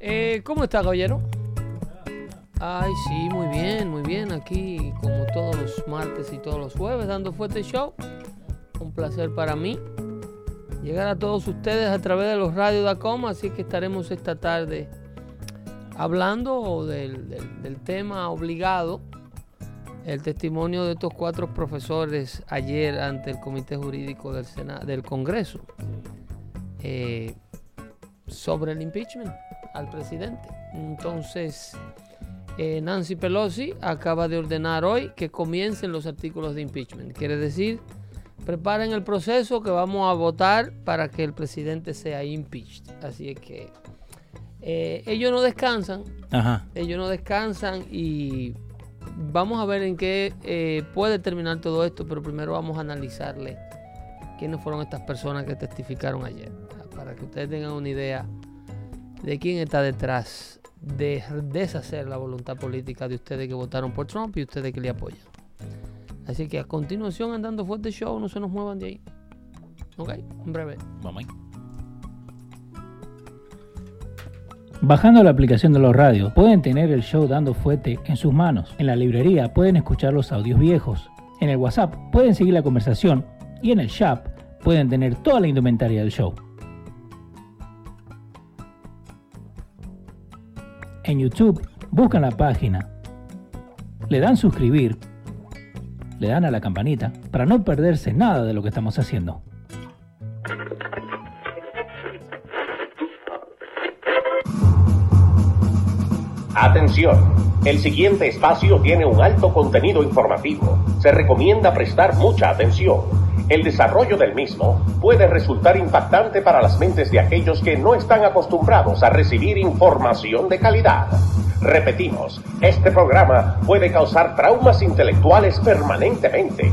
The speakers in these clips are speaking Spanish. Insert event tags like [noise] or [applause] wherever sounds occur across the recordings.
Eh, ¿Cómo está, caballero? Ay, sí, muy bien, muy bien. Aquí, como todos los martes y todos los jueves, dando fuerte show. Un placer para mí llegar a todos ustedes a través de los radios de Acoma. Así que estaremos esta tarde hablando del, tema obligado, el testimonio de estos cuatro profesores ayer ante el Comité Jurídico del, Sena- del Congreso eh, sobre el impeachment al presidente. Entonces, eh, Nancy Pelosi acaba de ordenar hoy que comiencen los artículos de impeachment. Quiere decir, preparen el proceso que vamos a votar para que el presidente sea impeached. Así es que eh, ellos no descansan, Ajá. ellos no descansan y vamos a ver en qué eh, puede terminar todo esto, pero primero vamos a analizarle quiénes fueron estas personas que testificaron ayer, para que ustedes tengan una idea de quién está detrás de deshacer la voluntad política de ustedes que votaron por Trump y ustedes que le apoyan. Así que a continuación, andando fuerte show, no se nos muevan de ahí. Ok, en breve. Vamos ahí. Bajando la aplicación de los radios, pueden tener el show dando fuete en sus manos. En la librería pueden escuchar los audios viejos. En el WhatsApp pueden seguir la conversación. Y en el shop pueden tener toda la indumentaria del show. En YouTube buscan la página, le dan suscribir, le dan a la campanita para no perderse nada de lo que estamos haciendo. Atención, el siguiente espacio tiene un alto contenido informativo. Se recomienda prestar mucha atención. El desarrollo del mismo puede resultar impactante para las mentes de aquellos que no están acostumbrados a recibir información de calidad. Repetimos, este programa puede causar traumas intelectuales permanentemente.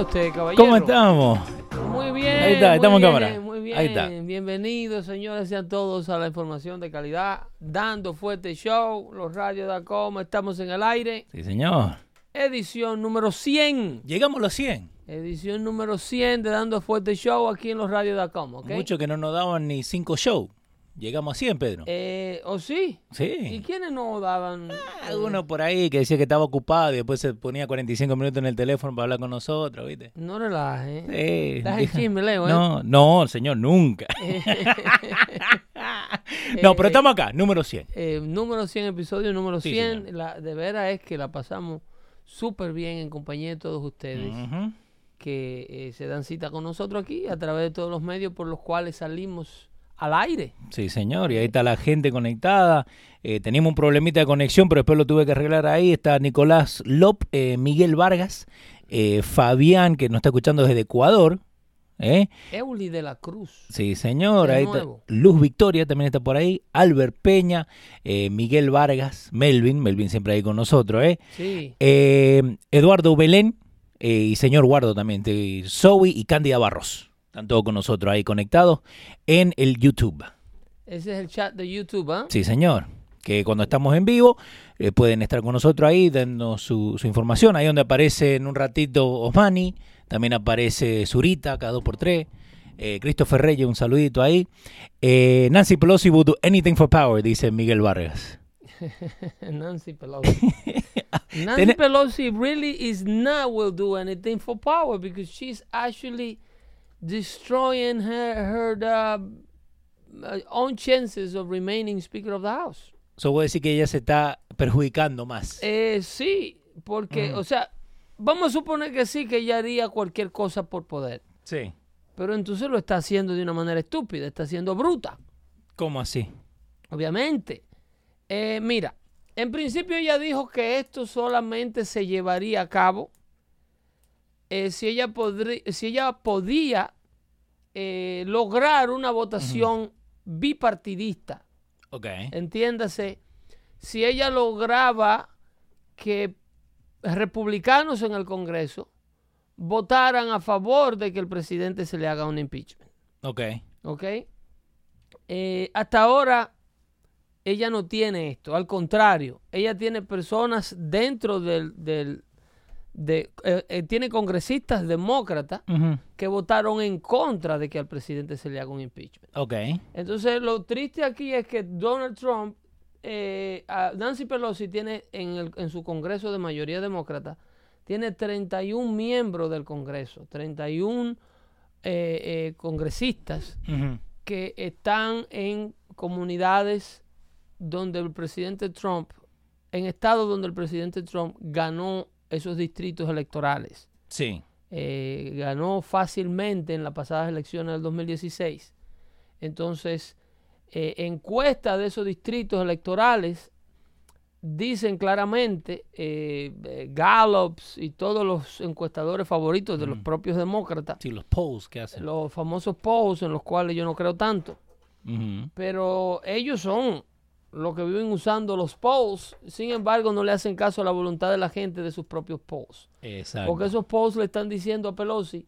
Está usted, caballero? ¿Cómo estamos? Muy bien. Ahí está, estamos en cámara. Muy bien. Ahí está. Bienvenidos, señores, sean todos a la información de calidad. Dando fuerte show, los radios de Acoma, estamos en el aire. Sí, señor. Edición número 100. Llegamos a los 100. Edición número 100 de Dando Fuerte Show aquí en los radios de Acoma, ¿ok? Mucho que no nos daban ni 5 shows. Llegamos a 100, Pedro. Eh, ¿O sí? ¿Y sí. quiénes no daban? Alguno por ahí que decía que estaba ocupado y después se ponía 45 minutos en el teléfono para hablar con nosotros, ¿viste? No relaje. Sí. Estás en chisme, Leo, ¿eh? No, no, señor, nunca. [laughs] [laughs] no, pero estamos acá, número 100. Eh, número 100, episodio número Sí, 100. señor. la, de veras es que la pasamos súper bien en compañía de todos ustedes que eh, se dan cita con nosotros aquí a través de todos los medios por los cuales salimos al aire. Sí, señor, y ahí está la gente conectada. Eh, teníamos un problemita de conexión, pero después lo tuve que arreglar ahí. Está Nicolás Lop, eh, Miguel Vargas, eh, Fabián, que nos está escuchando desde Ecuador. ¿eh? Euli de la Cruz. Sí, señor. Ahí está. Luz Victoria también está por ahí. Albert Peña, Miguel Vargas, Melvin, Melvin siempre ahí con nosotros. ¿eh? Sí. Eh, Eduardo Belén y señor Guardo también. Zoe y Cándida Barros. Están todos con nosotros ahí conectados en el YouTube. Ese es el chat de YouTube, ¿ah? Sí, señor. Que cuando estamos en vivo eh, pueden estar con nosotros ahí, dando su, su información. Ahí donde aparece en un ratito Osmani, también aparece Zurita, cada dos por tres. Eh, Christopher Reyes, un saludito ahí. Eh, Nancy Pelosi will do anything for power, dice Miguel Vargas. [laughs] Nancy Pelosi. [laughs] Nancy Pelosi really is not will do anything for power because she's actually destroying her her uh, uh, own chances of remaining Speaker of the House. Eso voy a decir que ella se está perjudicando más. Eh, sí, porque, o sea, vamos a suponer que sí, que ella haría cualquier cosa por poder. Sí. Pero entonces lo está haciendo de una manera estúpida, está siendo bruta. ¿Cómo así? Obviamente. Eh, mira, en principio ella dijo que esto solamente se llevaría a cabo eh, si, ella si ella podía eh, lograr una votación bipartidista. Ok. Entiéndase, si ella lograba que republicanos en el Congreso votaran a favor de que el presidente se le haga un impeachment. Ok. Ok. Eh, hasta ahora ella no tiene esto, al contrario, ella tiene personas dentro del, del de, eh, eh, tiene congresistas demócratas que votaron en contra de que al presidente se le haga un impeachment. Ok. Entonces, lo triste aquí es que Donald Trump, Nancy Pelosi tiene en, el, en su congreso de mayoría demócrata, tiene 31 miembros del Congreso, 31 eh, eh, congresistas que están en comunidades donde el presidente Trump, en estados donde el presidente Trump ganó esos distritos electorales. Sí. Eh, ganó fácilmente en las pasadas elecciones del 2016. Entonces, encuestas de esos distritos electorales dicen claramente, eh, eh, Gallups y todos los encuestadores favoritos de los propios demócratas. Sí, los polls que hacen. Los famosos polls en los cuales yo no creo tanto. Pero ellos son los que viven usando los polls. Sin embargo, no le hacen caso a la voluntad de la gente de sus propios polls. Exacto. Porque esos polls le están diciendo a Pelosi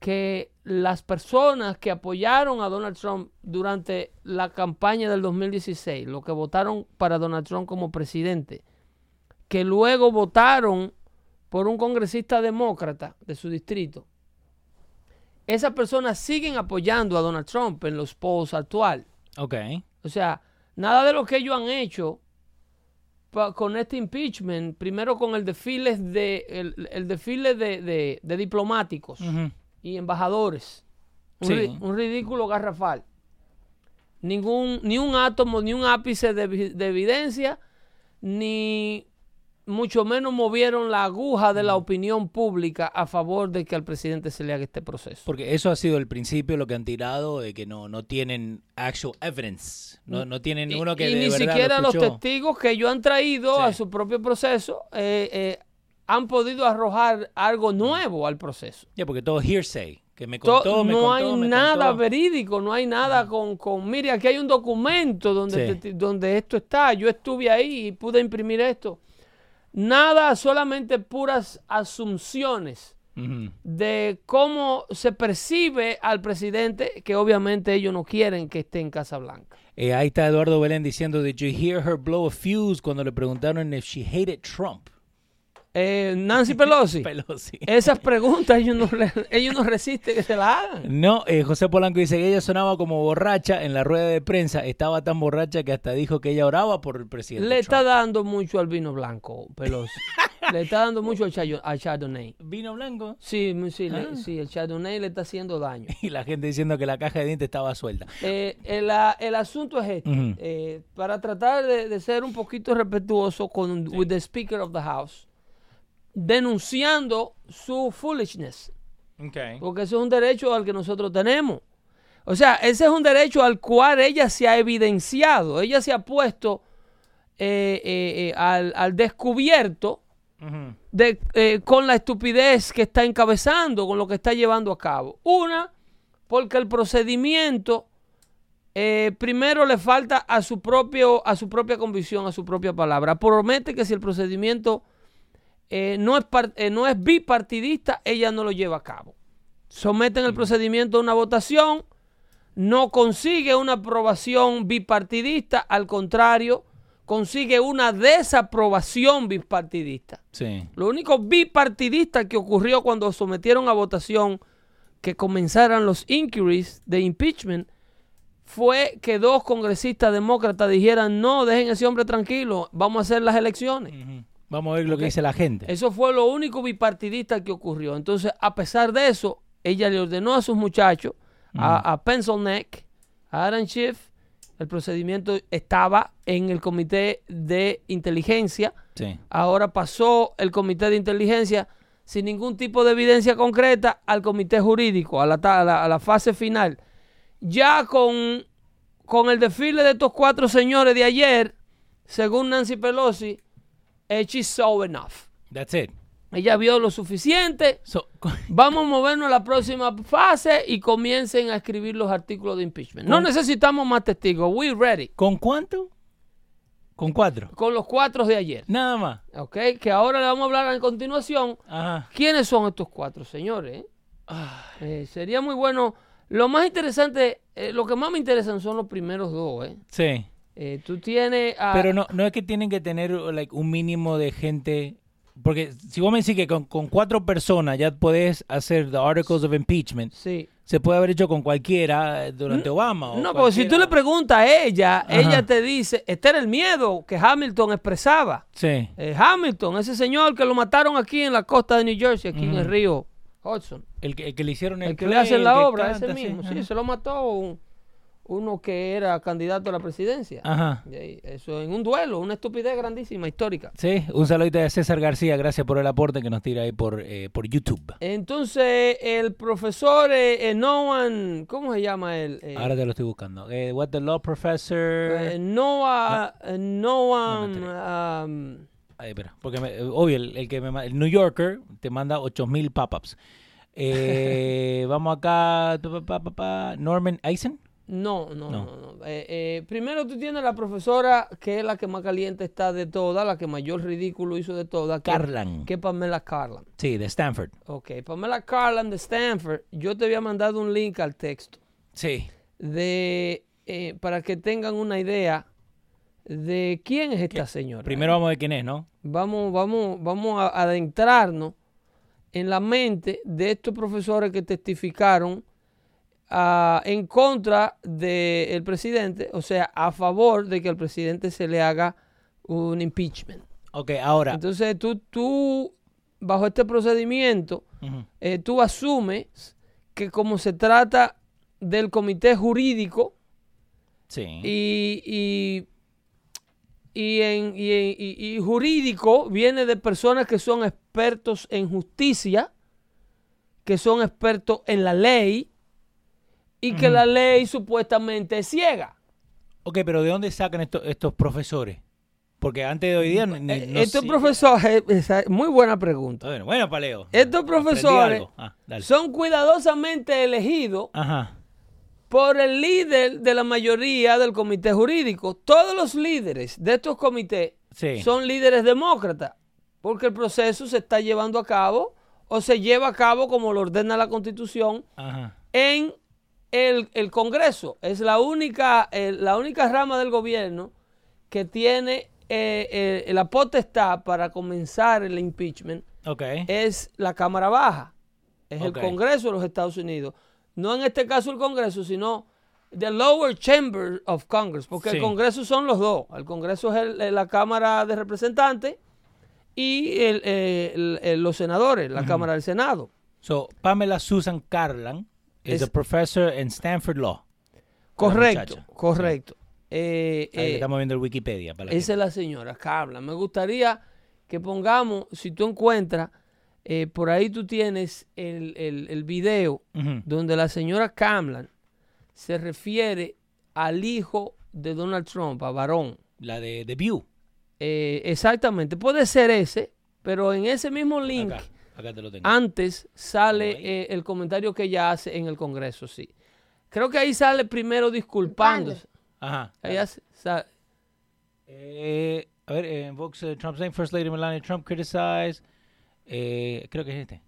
que las personas que apoyaron a Donald Trump durante la campaña del 2016, los que votaron para Donald Trump como presidente, que luego votaron por un congresista demócrata de su distrito, esas personas siguen apoyando a Donald Trump en los polls actual. Ok. O sea, nada de lo que ellos han hecho con este impeachment, primero con el desfile de, el, desfile de, diplomáticos y embajadores. Un, ridículo garrafal. Ningún, ni un átomo, ni un ápice de, evidencia, ni mucho menos movieron la aguja de la opinión pública a favor de que al presidente se le haga este proceso. Porque eso ha sido el principio, lo que han tirado, de que no, no tienen actual evidence, no, no tienen uno que... Y, ni siquiera los testigos que ellos han traído a su propio proceso eh, eh, han podido arrojar algo nuevo al proceso. Ya, porque todo hearsay. Que me contó, no hay nada verídico, no hay nada con, con, mire, aquí hay un documento donde, donde esto está, yo estuve ahí y pude imprimir esto. Nada, solamente puras asunciones de cómo se percibe al presidente, que obviamente ellos no quieren que esté en Casa Blanca. Eh, ahí está Eduardo Belén diciendo, did you hear her blow a fuse cuando le preguntaron if she hated Trump? Eh, Nancy [laughs] Pelosi. Esas preguntas ellos no, ellos no resisten que se las hagan. No, eh, José Polanco dice que ella sonaba como borracha en la rueda de prensa. Estaba tan borracha que hasta dijo que ella oraba por el presidente. Le está dando mucho al vino blanco, Pelosi. [laughs] le está dando mucho al, Chardonnay. ¿Vino blanco? Sí, sí, ah. sí, el Chardonnay le está haciendo daño. [laughs] Y la gente diciendo que la caja de dientes estaba suelta. Eh, el, asunto es este. para tratar de, ser un poquito respetuoso con with the Speaker of the House denunciando su foolishness. Porque ese es un derecho al que nosotros tenemos. O sea, ese es un derecho al cual ella se ha evidenciado. Ella se ha puesto eh, eh, eh, al, descubierto de, con la estupidez que está encabezando, con lo que está llevando a cabo. Una, porque el procedimiento primero le falta a su, propio, a su propia convicción, a su propia palabra. Promete que si el procedimiento eh, no, es eh, no es bipartidista, ella no lo lleva a cabo. Someten el procedimiento a una votación, no consigue una aprobación bipartidista, al contrario, consigue una desaprobación bipartidista. Lo único bipartidista que ocurrió cuando sometieron a votación que comenzaran los inquiries de impeachment fue que dos congresistas demócratas dijeran, no, dejen a ese hombre tranquilo, vamos a hacer las elecciones. Vamos a ver lo que dice la gente. Eso fue lo único bipartidista que ocurrió. Entonces, a pesar de eso, ella le ordenó a sus muchachos, a, Pencil Neck, a Aaron Schiff, el procedimiento estaba en el comité de inteligencia. Ahora pasó el comité de inteligencia sin ningún tipo de evidencia concreta al comité jurídico, a la, a la, fase final. Ya con, con el desfile de estos cuatro señores de ayer, según Nancy Pelosi, eh, she's so enough. That's it. Ella vio lo suficiente. So, [laughs] Vamos a movernos a la próxima fase y comiencen a escribir los artículos de impeachment. No necesitamos más testigos. We ready. ¿Con cuánto? Con cuatro. Con los cuatro de ayer. Nada más. ¿Ok? Que ahora le vamos a hablar a continuación. Ajá. ¿Quiénes son estos cuatro señores? eh? Eh, sería muy bueno. Lo más interesante, eh, lo que más me interesan son los primeros dos. ¿eh? Sí. Eh, tú tienes a- Pero no, no es que tienen que tener like, un mínimo de gente. Porque si vos me decís que con, con cuatro personas ya podés hacer the articles of impeachment, Sí. se puede haber hecho con cualquiera eh, durante Obama. o No, porque si tú le cualquiera- preguntas a ella, Ajá. ella te dice, este era el miedo que Hamilton expresaba. Sí. Eh, Hamilton, ese señor que lo mataron aquí en la costa de New Jersey, aquí en el río Hudson. El que, el que le hicieron el, El que le hacen la obra, canta, ese mismo. Sí, se lo mató un- uno que era candidato a la presidencia. Ajá. Eso en un duelo, una estupidez grandísima, histórica. Sí, un saludito de César García, gracias por el aporte que nos tira ahí por, eh, por YouTube. Entonces, el profesor eh, eh, Noah, ¿cómo se llama él? Eh, Ahora te lo estoy buscando. Eh, what the law professor. Noah, No um, Ay, espera, porque me- obvio, el, el que me el New Yorker te manda 8000 pop-ups. [laughs] Eh, vamos acá, pa, pa, pa, Norman Eisen. No, no, No. no. no. Eh, eh, primero tú tienes la profesora que es la que más caliente está de todas, la que mayor ridículo hizo de todas. que- Carlan. Que es Pamela Carlan. Sí, de Stanford. Ok, Pamela Carlan de Stanford. Yo te había mandado un link al texto Sí. de eh, para que tengan una idea de quién es esta señora. Primero vamos a ver quién es, ¿no? vamos, vamos, vamos a adentrarnos en la mente de estos profesores que testificaron ah, en contra del presidente, o sea, a favor de que al presidente se le haga un impeachment. Ok, ahora. Entonces, tú, tú bajo este procedimiento, eh, tú asumes que como se trata del comité jurídico, Sí. y, y, y en, y en- y- y jurídico viene de personas que son expertos en justicia, que son expertos en la ley y que la ley supuestamente es ciega. Ok, pero ¿de dónde sacan estos, estos profesores? Porque antes de hoy día. Eh, no Estos profesores, es muy buena pregunta. Bueno, bueno, Paleo. Estos profesores. Ah, son cuidadosamente elegidos Ajá. por el líder de la mayoría del comité jurídico. Todos los líderes de estos comités Sí. son líderes demócratas, porque el proceso se está llevando a cabo o se lleva a cabo como lo ordena la Constitución Ajá. en el, el Congreso. Es la única, eh, la única rama del gobierno que tiene eh, eh, la potestad para comenzar el impeachment es la Cámara Baja, es el Congreso de los Estados Unidos. No en este caso el Congreso, sino the lower chamber of Congress, porque Sí. el Congreso son los dos. El Congreso es el- eh, la Cámara de Representantes y el, eh, los senadores, la Cámara del Senado. So, Pamela Susan Carlan is Es- a professor in Stanford Law. Correcto, correcto. Eh, Ahí eh, estamos viendo el Wikipedia. Para la esa es la señora Carla. Me gustaría que pongamos, si tú encuentras, eh, por ahí tú tienes el, el, el video donde la señora Kamlan se refiere al hijo de Donald Trump, a varón. La de The View. Eh, exactamente, puede ser ese, pero en ese mismo link Acá, acá te lo tengo. antes sale eh, el comentario que ella hace en el Congreso, sí. Creo que ahí sale primero disculpándose. Ajá. Ahí hace- sa- Eh, a ver, eh, invokes uh, Trump's name. First Lady Melania Trump criticized. Eh, creo que es este.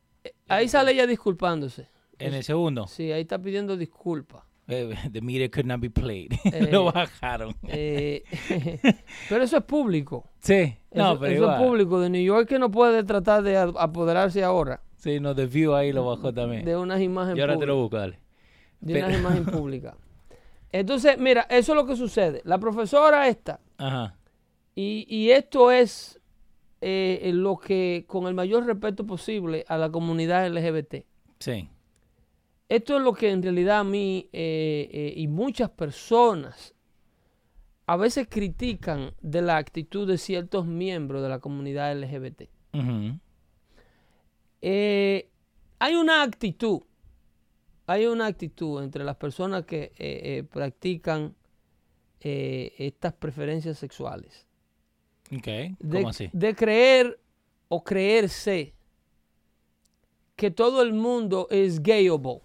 ahí sale ella disculpándose. En el segundo. Sí, ahí está pidiendo disculpas. Eh, the media could not be played. [laughs] Eh, lo bajaron. Eh, [laughs] pero eso es público. sí. No, eso pero eso es público. De New York que no puede tratar de apoderarse ahora Sí, no, The View ahí lo bajó también. de unas imágenes y ahora te públicas. lo busco, dale. de Pero- una [laughs] imagen pública. Entonces, mira, eso es lo que sucede. La profesora esta, Ajá. y, y esto es eh, lo que, con el mayor respeto posible a la comunidad LGBT, Sí. Esto es lo que en realidad a mí eh, eh, y muchas personas a veces critican de la actitud de ciertos miembros de la comunidad LGBT. Eh, hay una actitud, hay una actitud entre las personas que practican estas preferencias sexuales. Ok, De, ¿cómo así? de creer o creerse que todo el mundo es gayable.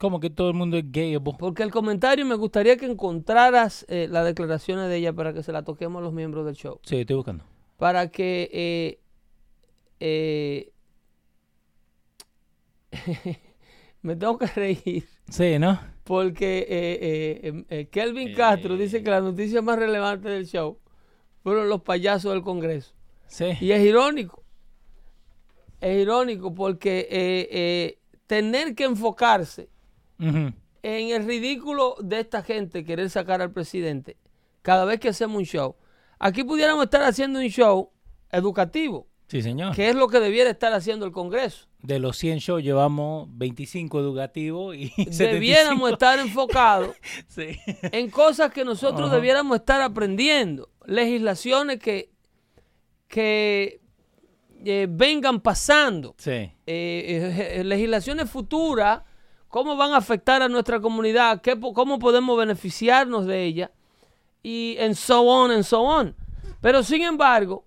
¿Cómo que todo el mundo es gayable? Porque el comentario me gustaría que encontraras eh, las declaraciones de ella para que se la toquemos a los miembros del show. Sí, estoy buscando. Para que eh, eh, [laughs] me tengo que reír. Sí, ¿no? Porque eh, eh, em, eh, Kelvin Castro dice que la noticia más relevante del show fueron los payasos del Congreso. Sí. Y es irónico. Es irónico porque eh, eh, tener que enfocarse En el ridículo de esta gente querer sacar al presidente cada vez que hacemos un show. Aquí pudiéramos estar haciendo un show educativo, Sí, señor. que es lo que debiera estar haciendo el Congreso. De los 100 shows llevamos 25 educativos y [laughs] Debiéramos 75. estar enfocados [laughs] Sí. en cosas que nosotros debiéramos estar aprendiendo, legislaciones que, que eh, vengan pasando, Sí. eh, eh, legislaciones futuras, cómo van a afectar a nuestra comunidad, qué cómo podemos beneficiarnos de ella, y en so on, en so on. Pero sin embargo,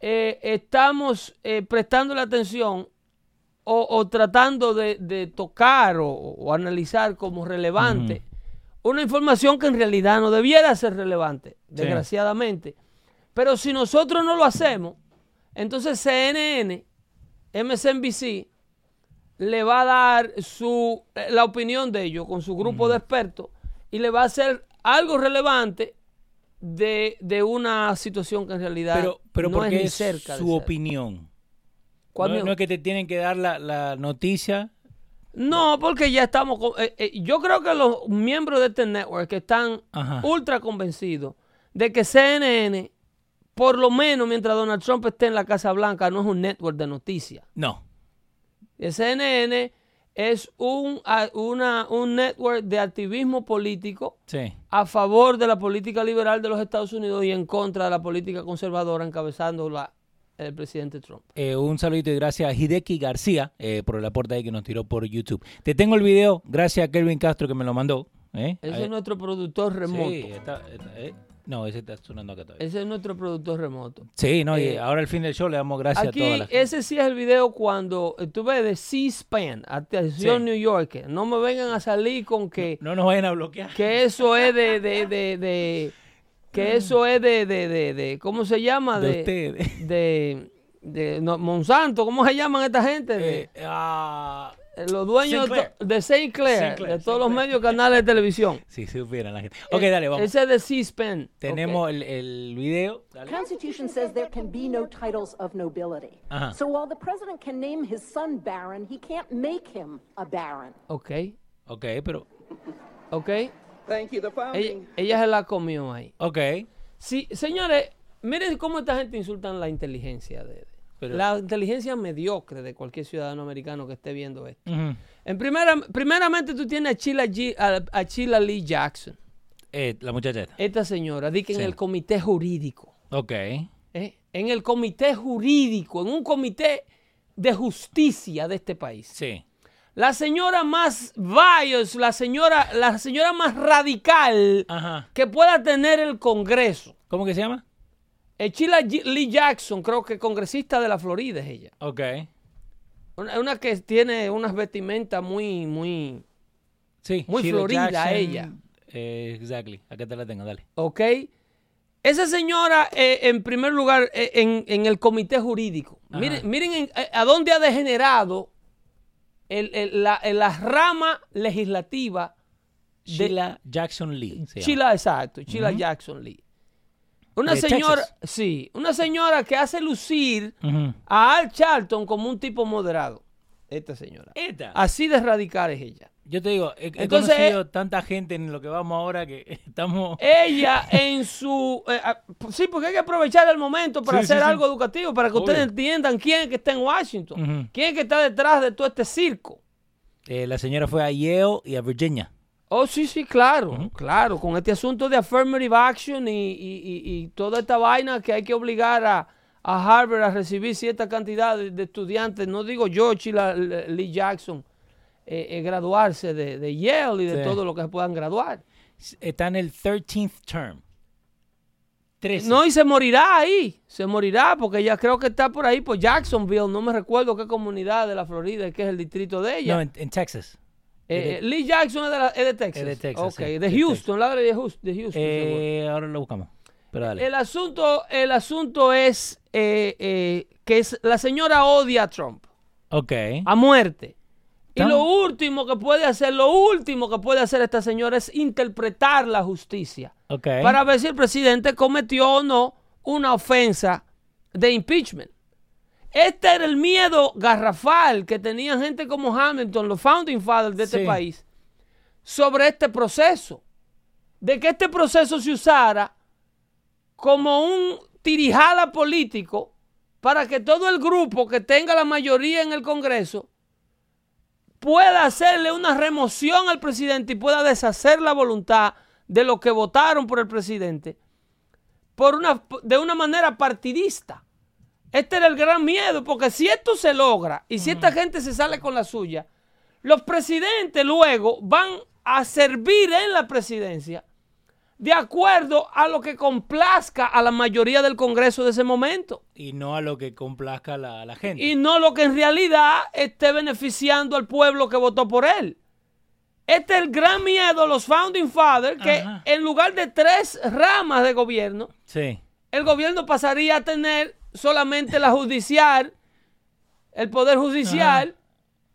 eh, estamos eh, prestando la atención o, o tratando de, de tocar o, o analizar como relevante una información que en realidad no debiera ser relevante, desgraciadamente. Pero si nosotros no lo hacemos, entonces CNN, MSNBC, le va a dar su, eh, la opinión de ellos con su grupo de expertos y le va a hacer algo relevante de, de una situación que en realidad Pero, pero no es ni cerca su opinión. ¿Cuál No, es que te tienen que dar la, la noticia. No, porque ya estamos. con- eh, eh, yo creo que los miembros de este network están Ajá. ultra convencidos de que CNN, por lo menos mientras Donald Trump esté en la Casa Blanca, no es un network de noticias. No. CNN es un, una, un network de activismo político Sí. a favor de la política liberal de los Estados Unidos y en contra de la política conservadora encabezándola el presidente Trump. Eh, un saludito y gracias a Hideki García eh, por el aporte ahí que nos tiró por YouTube. Te tengo el video, gracias a Kelvin Castro que me lo mandó. ¿eh? Ese es nuestro productor remoto. Sí, está- está- no, ese está sonando acá todavía. Ese es nuestro productor remoto. Sí, no, y eh, ahora al fin del show le damos gracias Aquí, a toda la gente. ese sí es el video cuando eh, tú ves de C-SPAN, atención Sí. New York. No me vengan a salir con que, No nos vayan a bloquear. que eso es de, de, de, de- que [laughs] eso es de, de, de, de- ¿cómo se llama? De De, ustedes. de, de- no, Monsanto, ¿cómo se llaman esta gente? De- Eh, eh, los dueños Sinclair. de Sinclair, Sinclair, de todos los medios canales de televisión. [laughs] si supieran la gente. Ok, dale, vamos. Ese es de C-SPAN. Tenemos el, el video. The Dale. Constitution says there can be no titles of nobility. Uh-huh. So while the president can name his son Baron, he can't make him a Baron. Ok, Ok, pero. ok. Thank you, the Ella, founding. ella se la comió ahí. Ok. Sí, señores, miren cómo esta gente insultan la inteligencia de, de- Pero- la inteligencia mediocre de cualquier ciudadano americano que esté viendo esto. En primera, primeramente tú tienes a Sheila, G- a, a Sheila Lee Jackson, Eh, la muchacha esta. esta señora, di que en el comité jurídico, Ok. ¿eh? en el comité jurídico, en un comité de justicia de este país. Sí. La señora más bias, la señora, la señora más radical Ajá. que pueda tener el Congreso. ¿Cómo que se llama? Eh, Sheila Lee Jackson, creo que congresista de la Florida es ella. Ok. Una, una que tiene unas vestimentas muy, muy, Sí. Muy Sheila florida ella. Eh, exactly. Acá te la tengo, dale. ¿ok? Esa señora, eh, en primer lugar, eh, en, en el comité jurídico. Ajá. Miren, miren en- a dónde ha degenerado el- el- la, rama legislativa de Sheila Jackson Lee. Sheila, exacto, Sheila Jackson Lee. Una De señora, Texas. sí, una señora que hace lucir a Al Charlton como un tipo moderado. Esta señora. Esta. Así de radical es ella. Yo te digo, he, he Entonces, conocido tanta gente en lo que vamos ahora que [laughs] estamos... Ella en su... eh, ah, sí, porque hay que aprovechar el momento para Sí, hacer sí. algo educativo, para que Obvio. ustedes entiendan quién es que está en Washington, quién es que está detrás de todo este circo. Eh, la señora fue a Yale y a Virginia. Oh, sí, sí, claro, claro, con este asunto de affirmative action y, y- y- y toda esta vaina que hay que obligar a, a Harvard a recibir cierta cantidad de, de estudiantes, no digo yo, Sheila Lee Jackson, eh, eh, graduarse de, de Yale y de Sí. todo lo que se puedan graduar. Está en el 13th term. 13. No, y se morirá ahí. Se morirá porque ella creo que está por ahí, por Jacksonville. No me recuerdo qué comunidad de la Florida, que es el distrito de ella. No, en, en Texas. Eh, eh, Lee Jackson es de, la- es de Texas. Es de Texas, Ok, sí, de de Houston, la de Houston. De Houston. Eh, ahora lo buscamos. Pero dale. El asunto, el asunto es eh, que es, la señora odia a Trump ok. a muerte. Y Tan- lo último que puede hacer, lo último que puede hacer esta señora es interpretar la justicia Ok. para ver si el presidente cometió o no una ofensa de impeachment. Este era el miedo garrafal que tenían gente como Hamilton, los founding fathers de este Sí. país, sobre este proceso. De que este proceso se usara como un tirijala político para que todo el grupo que tenga la mayoría en el Congreso pueda hacerle una remoción al presidente y pueda deshacer la voluntad de los que votaron por el presidente por una, de una manera partidista. Este era el gran miedo, porque si esto se logra y si esta gente se sale con la suya, los presidentes luego van a servir en la presidencia de acuerdo a lo que complazca a la mayoría del Congreso de ese momento Y no a lo que complazca a la, la gente. y no lo que en realidad esté beneficiando al pueblo que votó por él. Este es el gran miedo de los Founding Fathers, que Ajá. en lugar de tres ramas de gobierno, Sí. el gobierno pasaría a tener solamente la judicial, el poder judicial,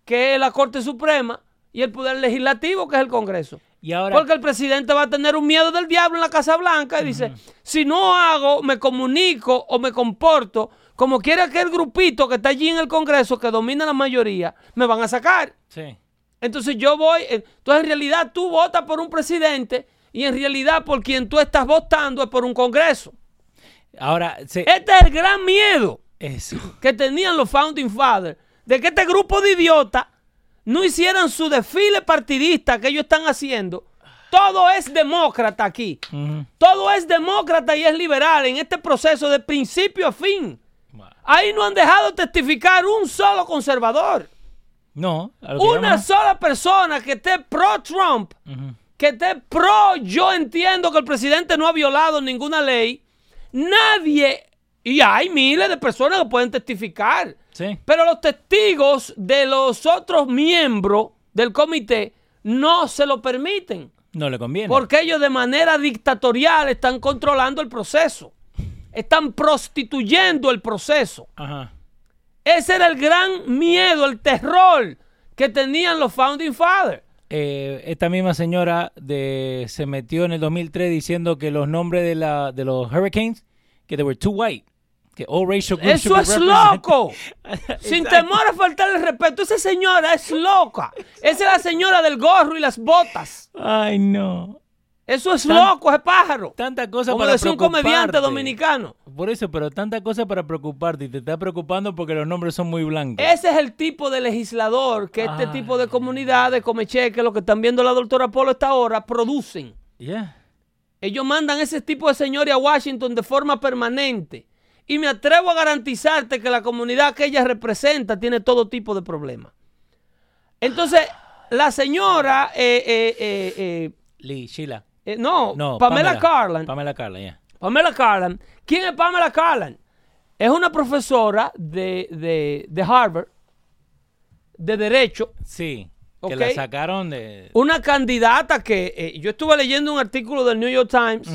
que es la Corte Suprema, y el poder legislativo, que es el Congreso. Y ahora. Porque el presidente va a tener un miedo del diablo en la Casa Blanca y dice, si no hago, me comunico o me comporto como quiere aquel grupito que está allí en el Congreso que domina la mayoría, me van a sacar. Sí. Entonces yo voy, eh, entonces en realidad tú votas por un presidente y en realidad por quien tú estás votando es por un Congreso. Ahora, se, Este es el gran miedo es- que tenían los Founding Fathers, de que este grupo de idiotas no hicieran su desfile partidista que ellos están haciendo. Todo es demócrata aquí. Todo es demócrata y es liberal en este proceso de principio a fin. Ahí no han dejado testificar un solo conservador. No. Una llaman- sola persona que esté pro Trump, Ujú. que esté pro, yo entiendo que el presidente no ha violado ninguna ley. Nadie, y hay miles de personas que pueden testificar. Sí. Pero los testigos de los otros miembros del comité no se lo permiten. No le conviene. Porque ellos de manera dictatorial están controlando el proceso. Están prostituyendo el proceso. Ajá. Ese era el gran miedo, el terror que tenían los Founding Fathers. Eh, esta misma señora de, se metió en el 2003 diciendo que los nombres de, la, de los hurricanes, que they were too white. Que all racial groups Eso es loco. [laughs] Sin temor a faltarle respeto. Esa señora es loca. Esa es la señora del gorro y las botas. Ay, no. Eso es Tan- loco, ese pájaro. Tanta cosa Como para decía un comediante dominicano. Por eso, pero tanta cosa para preocuparte y te está preocupando porque los nombres son muy blancos. Ese es el tipo de legislador que este Ay. tipo de comunidades, Comecheque, lo que están viendo la doctora Polo esta hora, producen. Yeah. Ellos mandan ese tipo de señores a Washington de forma permanente. Y me atrevo a garantizarte que la comunidad que ella representa tiene todo tipo de problemas. Entonces, la señora, eh, eh, eh, eh, Lee, Sheila. Eh, no, No, Pamela, Carland. Pamela Carlan, ya. Pamela Carland. ¿Quién es Pamela Carland? Es una profesora de, de- de Harvard, de Derecho, Sí. Que la sacaron de. una candidata que eh, yo estuve leyendo un artículo del New York Times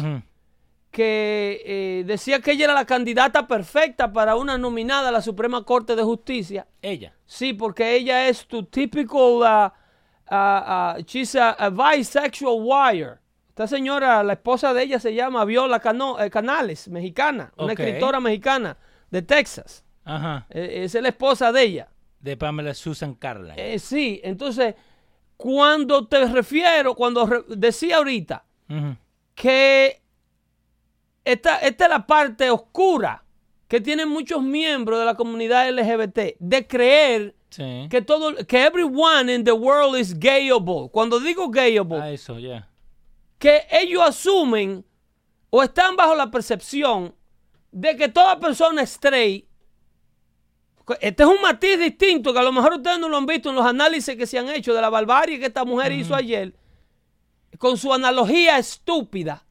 que eh, decía que ella era la candidata perfecta para una nominada a la Suprema Corte de Justicia. Ella. Sí, porque ella es tu típico, uh, uh, uh, she's a, a bisexual wire. Esta señora, la esposa de ella se llama Viola Cano- eh, Canales, mexicana, una escritora mexicana de Texas. Ajá. Eh, esa es la esposa de ella. De Pamela Susan Carlan. Eh, sí, entonces, cuando te refiero, cuando re- decía ahorita que esta, esta es la parte oscura que tienen muchos miembros de la comunidad LGBT de creer Sí. que todo que everyone in the world is gayable. Cuando digo gayable, Ah, eso, ya. Que ellos asumen o están bajo la percepción de que toda persona straight este es un matiz distinto que a lo mejor ustedes no lo han visto en los análisis que se han hecho de la barbarie que esta mujer hizo ayer. con su analogía estúpida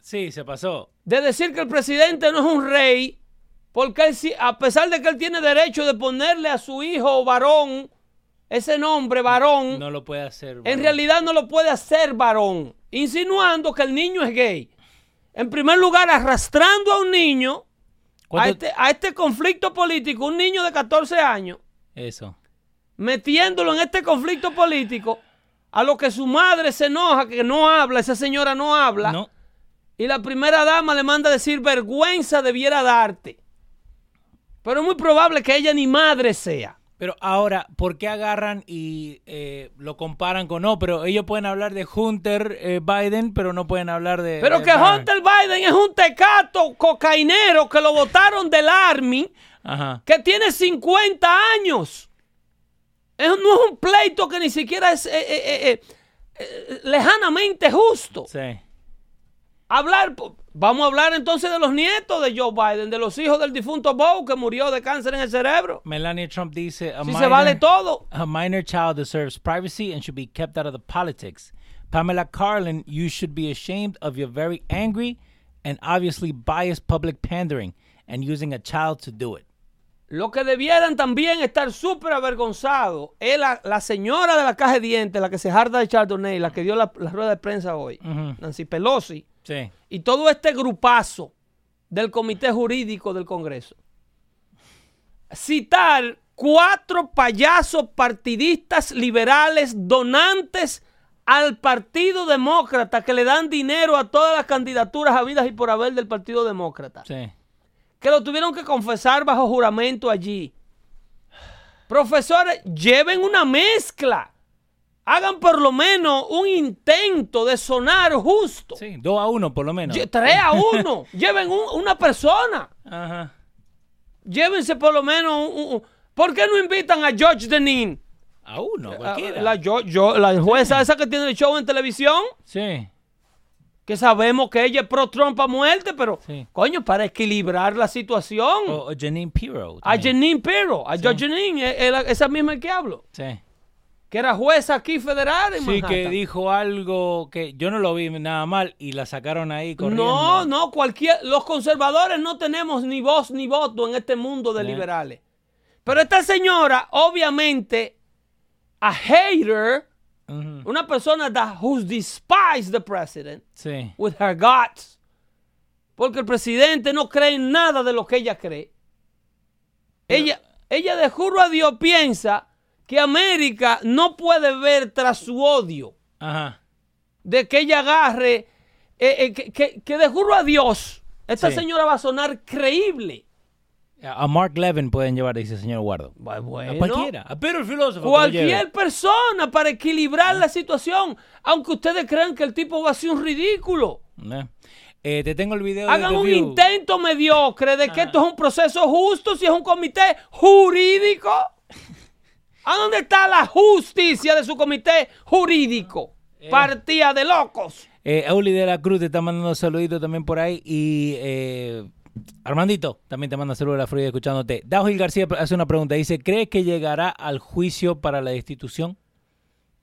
Sí, se pasó. de decir que el presidente no es un rey, porque él a pesar de que él tiene derecho de ponerle a su hijo varón ese nombre varón, No lo puede hacer. en realidad no lo puede hacer varón, insinuando que el niño es gay. En primer lugar, arrastrando a un niño a ¿Cuánto- este, a este conflicto político, un niño de 14 años, Eso. metiéndolo en este conflicto político, a lo que su madre se enoja, que no habla, esa señora no habla, No. y la primera dama le manda a decir, vergüenza debiera darte. Pero es muy probable que ella ni madre sea. Pero ahora, ¿por qué agarran y eh, lo comparan con no? Pero ellos pueden hablar de Hunter eh, Biden, pero no pueden hablar de. Pero de que. Hunter Biden es un tecato cocainero que lo votaron del Army, Ajá. que tiene 50 años. Es- no es un pleito que ni siquiera es eh, lejanamente justo. Sí. Hablar, vamos a hablar entonces de los nietos de Joe Biden, de los hijos del difunto Bo que murió de cáncer en el cerebro. Melania Trump dice: a Si minor, se vale todo. A minor child deserves privacy and should be kept out of the politics. Pamela Carlin, you should be ashamed of your very angry and obviously biased public pandering and using a child to do it. Lo que debieran también estar súper avergonzados es la, la señora de la caja de dientes, la que se jarda de Chardonnay, la que dio la, la rueda de prensa hoy, Nancy Pelosi, Sí. y todo este grupazo del comité jurídico del Congreso. Citar cuatro payasos partidistas liberales donantes al Partido Demócrata que le dan dinero a todas las candidaturas habidas y por haber del Partido Demócrata Sí. que lo tuvieron que confesar bajo juramento allí. Profesores, lleven una mezcla. Hagan por lo menos un intento de sonar justo. Sí, dos a uno por lo menos. Tres a [laughs] uno. Lleven un- una persona. Ajá. Llévense por lo menos un, un- ¿Por qué no invitan a George Denin? A uno, cualquiera. La, yo- yo- la jueza esa que tiene el show en televisión. Sí. Que sabemos que ella es pro Trump a muerte, pero Sí. coño, para equilibrar la situación. O, o Janine Pirro. A. Janine Pirro, a George Janine, esa misma que hablo, Sí. Que era jueza aquí federal en Sí, Manhattan. que dijo algo que yo no lo vi nada mal y la sacaron ahí corriendo. No, no, cualquier, los conservadores no tenemos ni voz ni voto en este mundo de Eh. liberales. Pero esta señora, obviamente, a hater, una persona that who's despised the president Sí. with her guts, porque el presidente no cree en nada de lo que ella cree. Ella, ella de juro a Dios piensa que América no puede ver tras su odio Ajá. de que ella agarre, eh, eh, que, que- que de juro a Dios, esta Sí. señora va a sonar creíble. A Mark Levin pueden llevar, dice el señor Guardo. Bueno, A cualquiera. A Pedro el filósofo. Cualquier persona para equilibrar la situación, aunque ustedes crean que el tipo va a ser un ridículo. Eh. Eh, te tengo el video Hagan de un intento mediocre de Ah. que esto es un proceso justo si es un comité jurídico. ¿A dónde está la justicia de su comité jurídico? Partida de locos. Eh, Auli de la Cruz te está mandando saluditos también por ahí. Y eh, Armandito también te manda saludos de la Florida escuchándote. Daugil García hace una pregunta. Dice, ¿crees que llegará al juicio para la destitución?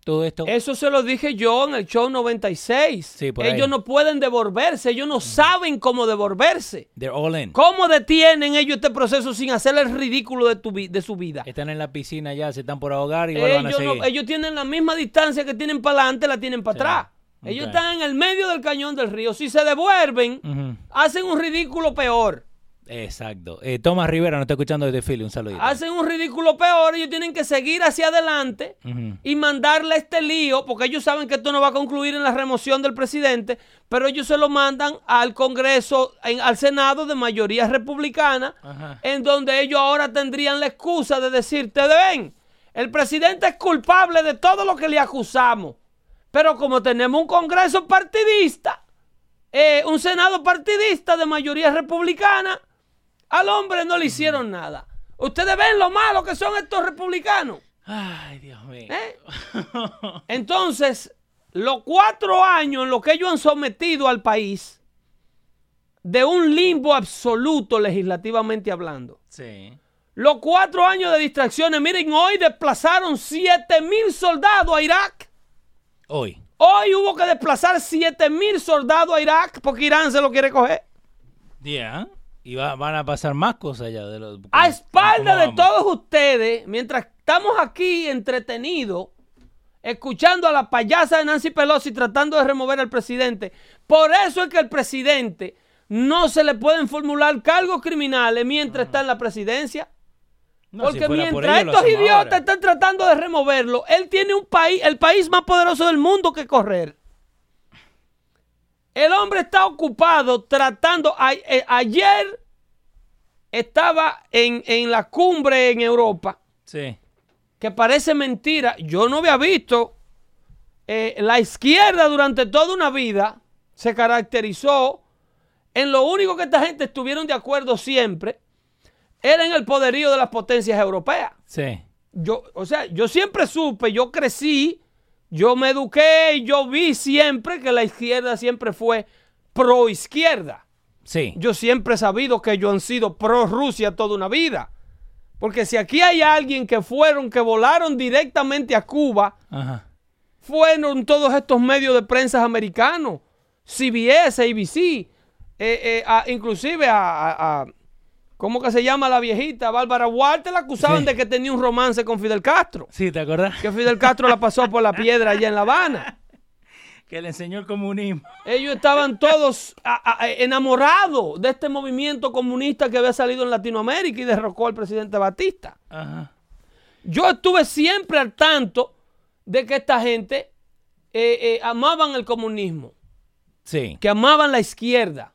Todo esto. Eso se lo dije yo en el show 96. Sí, por ahí. ellos no pueden devolverse, ellos no saben cómo devolverse. They're all in. ¿Cómo detienen ellos este proceso sin hacer el ridículo de, tu vi- de su vida? Están en la piscina ya, se están por ahogar y van a Ellos, seguir. no- ellos tienen la misma distancia que tienen para adelante, la tienen para Sí. atrás. Ellos están en el medio del cañón del río. Si se devuelven, hacen un ridículo peor. Exacto. Eh, Tomás Rivera nos está escuchando desde Philly. Un saludito. Hacen un ridículo peor. Ellos tienen que seguir hacia adelante y mandarle este lío, porque ellos saben que esto no va a concluir en la remoción del presidente, pero ellos se lo mandan al Congreso, en- al Senado de mayoría republicana, Ajá. en donde ellos ahora tendrían la excusa de decirte, ven, el presidente es culpable de todo lo que le acusamos, pero como tenemos un Congreso partidista, eh, un Senado partidista de mayoría republicana, al hombre no le hicieron nada. Ustedes ven lo malo que son estos republicanos. Ay, Dios mío. ¿Eh? Entonces, los cuatro años en los que ellos han sometido al país de un limbo absoluto legislativamente hablando. Sí. Los cuatro años de distracciones. Miren, hoy desplazaron 7 mil soldados a Irak. Hoy. Hoy hubo que desplazar 7 mil soldados a Irak porque Irán se lo quiere coger. Yeah. Y va- van a pasar más cosas ya de lo, A espalda ¿cómo de todos ustedes, mientras estamos aquí entretenidos, escuchando a la payasa de Nancy Pelosi tratando de remover al presidente. Por eso es que el presidente no se le pueden formular cargos criminales mientras está en la presidencia. No, si Porque por mientras ello, estos idiotas ahora. están tratando de removerlo, él tiene un país, el país más poderoso del mundo que correr. El hombre está ocupado tratando. a- eh, ayer estaba en, en la cumbre en Europa, Sí. que parece mentira. Yo no había visto. eh, la izquierda durante toda una vida se caracterizó en lo único que esta gente estuvieron de acuerdo siempre era en el poderío de las potencias europeas Sí. yo, o sea, yo siempre supe, yo crecí, yo me eduqué y yo vi siempre que la izquierda siempre fue pro izquierda. Sí. Yo siempre he sabido que ellos han sido pro Rusia toda una vida. Porque si aquí hay alguien que fueron, que volaron directamente a Cuba, Ajá. fueron todos estos medios de prensa americanos, CBS, ABC, eh, eh, a- inclusive a- ¿cómo que se llama la viejita? Bárbara Walter la acusaban Sí. de que tenía un romance con Fidel Castro, Sí, ¿te acordás? que Fidel Castro la pasó por la piedra allá en La Habana. [laughs] Que le enseñó el comunismo. Ellos estaban todos a- a- enamorados de este movimiento comunista que había salido en Latinoamérica y derrocó al presidente Batista. Ajá. Yo estuve siempre al tanto de que esta gente eh, eh, amaban el comunismo. Sí. que amaban la izquierda,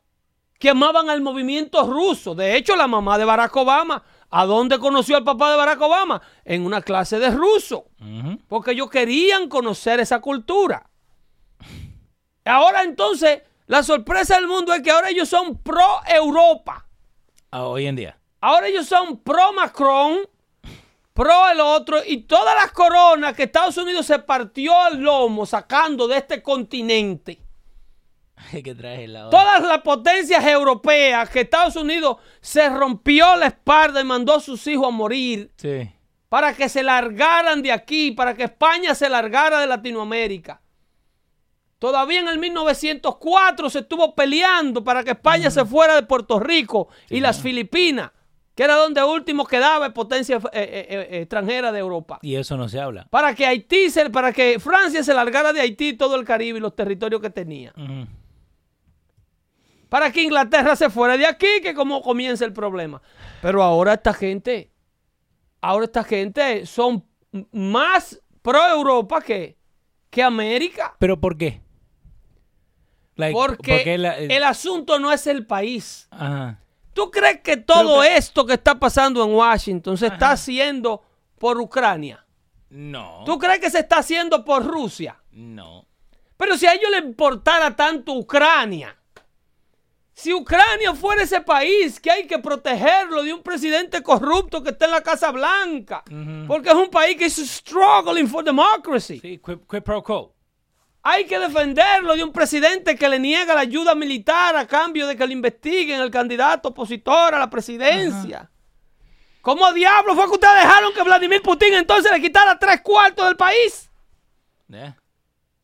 que amaban al movimiento ruso. De hecho, la mamá de Barack Obama, ¿a dónde conoció al papá de Barack Obama? En una clase de ruso, porque ellos querían conocer esa cultura. Ahora entonces, la sorpresa del mundo es que ahora ellos son pro Europa. Ah, hoy en día. Ahora ellos son pro Macron, pro el otro, y todas las coronas que Estados Unidos se partió al lomo sacando de este continente. [laughs] que lado. Todas las potencias europeas que Estados Unidos se rompió la espalda y mandó a sus hijos a morir Sí. para que se largaran de aquí, para que España se largara de Latinoamérica. Todavía en el 1904 se estuvo peleando para que España se fuera de Puerto Rico y las Filipinas, que era donde último quedaba potencia eh, eh, eh, extranjera de Europa. Y eso no se habla. Para que Haití, se- para que Francia se largara de Haití todo el Caribe y los territorios que tenía. Para que Inglaterra se fuera de aquí, que como comienza el problema. Pero ahora esta gente, ahora esta gente son más pro Europa que, que América. ¿Pero por qué? Like, Porque la- eh, el asunto no es el país. Ajá. ¿Tú crees que todo que- esto que está pasando en Washington se está haciendo por Ucrania? No. ¿Tú crees que se está haciendo por Rusia? No. Pero si a ellos les importara tanto Ucrania, si Ucrania fuera ese país que hay que protegerlo de un presidente corrupto que está en la Casa Blanca, porque es un país que es struggling for democracy. Sí, quid, quid pro quo. Hay que defenderlo de un presidente que le niega la ayuda militar a cambio de que le investiguen el candidato opositor a la presidencia. ¿Cómo diablos fue que ustedes dejaron que Vladimir Putin entonces le quitara tres cuartos del país? ¿Eh?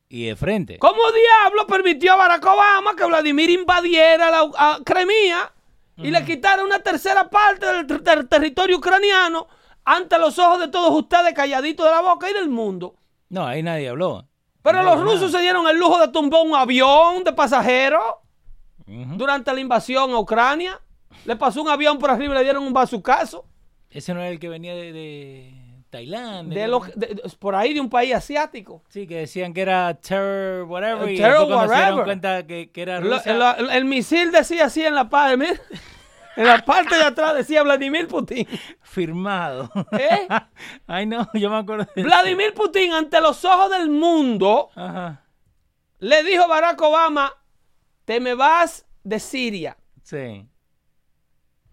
Y de frente. ¿Cómo diablo permitió a Barack Obama que Vladimir invadiera la a Crimea y le quitara una tercera parte del ter- ter- territorio ucraniano ante los ojos de todos ustedes calladitos de la boca y del mundo? No, ahí nadie habló. Pero No, los rusos se dieron el lujo de tumbar un avión de pasajeros durante la invasión a Ucrania. Le pasó un avión por arriba y le dieron un bazucazo. Ese no era el que venía de, de Tailandia. De lo- de- de- por ahí de un país asiático. Sí, que decían que era terror, whatever. Y terror, después cuando se dieron whatever. cuenta que, que era Rusia. el, el misil decía así en la parte, mira, [laughs] en la parte de atrás decía Vladimir Putin. firmado. ¿Eh? [laughs] Ay, no, yo me acuerdo de eso. Vladimir Putin ante los ojos del mundo Ajá. le dijo a Barack Obama, te me vas de Siria. Sí.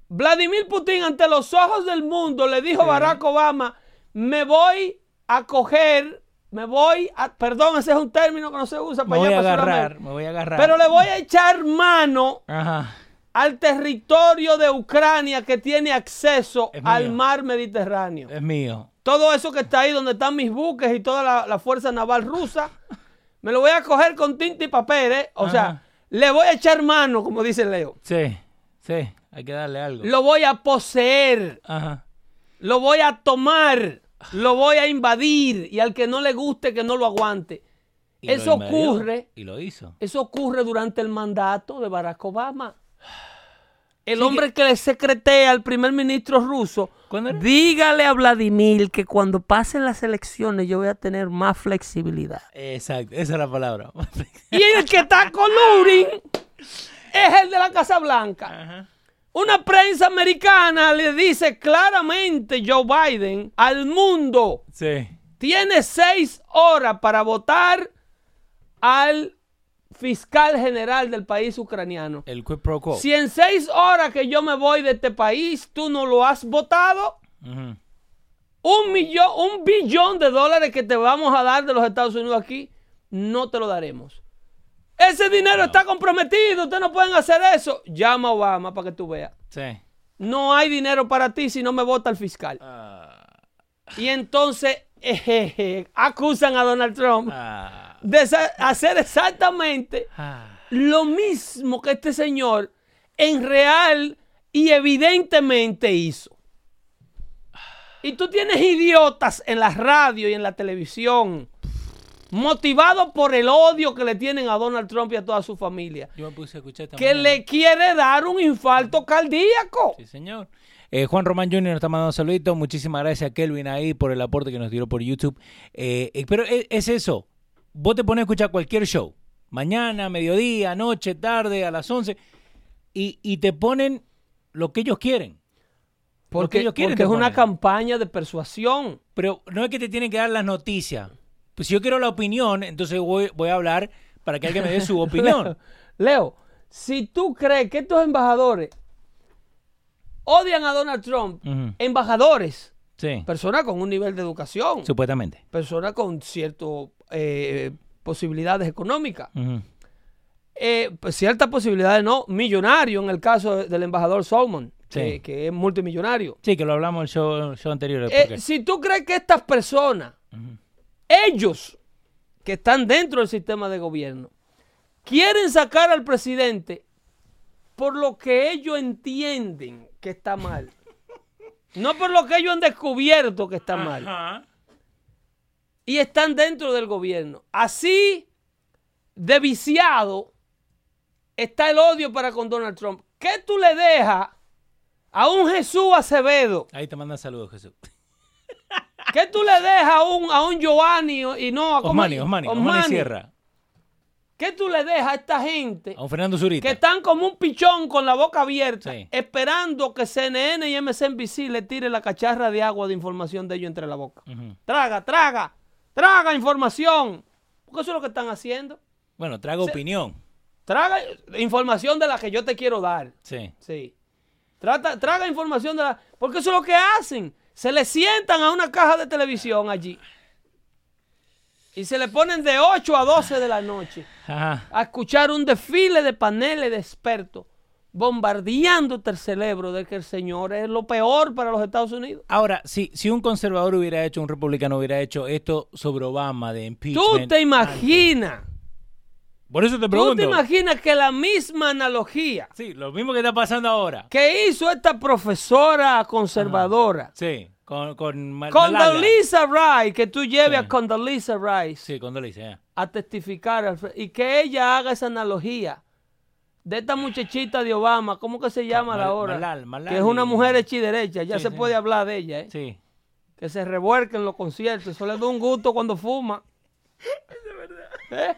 Vladimir Putin ante los ojos del mundo le dijo a Sí. Barack Obama, me voy a coger, me voy a, perdón, ese es un término que no se usa Me voy allá a agarrar, me voy a agarrar. Pero le voy a echar mano Ajá. al territorio de Ucrania que tiene acceso al mar Mediterráneo. Es mío. Todo eso que está ahí donde están mis buques y toda la, la fuerza naval rusa, Me lo voy a coger con tinta y papel, ¿eh? O Ajá. sea, le voy a echar mano, como dice Leo. Sí, sí, hay que darle algo. Lo voy a poseer. Ajá. Lo voy a tomar. Lo voy a invadir. Y al que no le guste, que no lo aguante. Y Eso ocurre. Y lo hizo. Eso ocurre durante el mandato de Barack Obama. El hombre que... le secretea al primer ministro ruso, dígale a Vladimir que cuando pasen las elecciones yo voy a tener más flexibilidad. Exacto, esa es la palabra. Y el que está con Lurin [laughs] es el de la Casa Blanca. Ajá. Una prensa americana le dice claramente Joe Biden al mundo, Sí. tiene seis horas para votar al fiscal general del país ucraniano. El quid pro quo. Si en seis horas que yo me voy de este país tú no lo has votado, un millón, un billón de dólares que te vamos a dar de los Estados Unidos aquí, no te lo daremos. Ese dinero está comprometido, ustedes no pueden hacer eso. Llama a Obama para que tú veas. Sí. No hay dinero para ti si no me vota el fiscal. Ah, Y entonces [laughs] ejeje, acusan a Donald Trump ah, de hacer exactamente ah. lo mismo que este señor en real y evidentemente hizo. Y tú tienes idiotas en la radio y en la televisión, motivados por el odio que le tienen a Donald Trump y a toda su familia, Yo me puse a escuchar esta que mañana. le quiere dar un infarto cardíaco. Sí, señor. Eh, Juan Román Jr. nos está mandando un saludito. Muchísimas gracias a Kelvin ahí por el aporte que nos tiró por YouTube. Eh, eh, pero es, es eso. Vos te pones a escuchar cualquier show. Mañana, mediodía, noche, tarde, a las 11. Y, y te ponen lo que ellos quieren. Porque, ellos quieren porque es una campaña de persuasión. Pero no es que te tienen que dar las noticias. Pues si yo quiero la opinión, entonces voy, voy a hablar para que alguien me dé su [laughs] opinión. Leo, si tú crees que estos embajadores odian a Donald Trump, embajadores, Sí, personas con un nivel de educación, supuestamente. personas con ciertas posibilidades económicas, eh, pues, ciertas posibilidades no, millonario en el caso de- del embajador Solomon, que, Sí. que es multimillonario. Sí, que lo hablamos en el show, el show anterior. Eh, si tú crees que estas personas, ellos que están dentro del sistema de gobierno, quieren sacar al presidente por lo que ellos entienden que está mal, no por lo que ellos han descubierto que está mal, Ajá. y están dentro del gobierno. Así de viciado está el odio para con Donald Trump. ¿Qué tú le dejas a un Jesús Acevedo? Ahí te mandan saludos, Jesús. ¿Qué tú le dejas a un, a un Giovanni y no a ¿cómo- Osmani, Osmani, Osmani Sierra. ¿Qué tú le dejas a esta gente A un Fernando Zurita. que están como un pichón con la boca abierta, Sí. esperando que CNN y MSNBC le tire la cacharra de agua de información de ellos entre la boca? Traga, traga, traga información. Porque eso es lo que están haciendo. Bueno, trago opinión. Traga información de la que yo te quiero dar. Sí. Sí. Trata, traga información de la... Porque eso es lo que hacen. Se le sientan a una caja de televisión allí. Y se le ponen de 8 a 12 de la noche Ajá. a escuchar un desfile de paneles de expertos bombardeándote el cerebro de que el señor es lo peor para los Estados Unidos. Ahora, si, si un conservador hubiera hecho, un republicano hubiera hecho esto sobre Obama de impeachment. Tú te imaginas, Por eso te tú pregunto. te imaginas que la misma analogía Sí, lo mismo que está pasando ahora. que hizo esta profesora conservadora Sí, con, con Mal- con Malaga. Condoleezza Rice, que tú lleves Sí. a Condoleezza Rice Sí, con Condoleezza, ya. a testificar y que ella haga esa analogía de esta muchachita de Obama, ¿cómo que se llama la hora? Malal- Malal que es una mujer hecha y derecha, ya Sí, se sí. puede hablar de ella, ¿eh? Sí. que se revuelque en los conciertos, eso le da un gusto cuando fuma. [laughs] ¿Eh?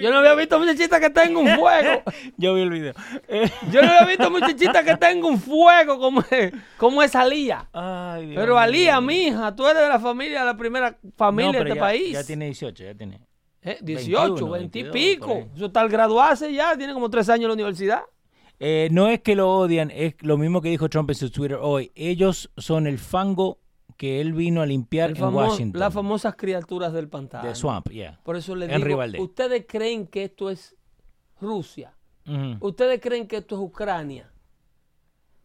Yo no había visto muchachita que tenga un fuego. [laughs] Yo vi el video. [laughs] Yo no había visto muchachita que tenga un fuego como, como es Alía. Ay, Dios Pero. Alía, mija, tú eres de la familia, la primera familia No, de este ya- país. Ya tiene 18, ya tiene. Eh, 18, 21, 20 y 22, pico. Eso tal graduarse ya, tiene como tres años en la universidad. Eh, no es que lo odian, es lo mismo que dijo Trump en su Twitter hoy. Ellos son el fango que él vino a limpiar en Washington. las famosas criaturas del pantano. De Swamp, yeah. Por eso le digo. ¿ustedes creen que esto es Rusia? ¿Ustedes creen que esto es Ucrania?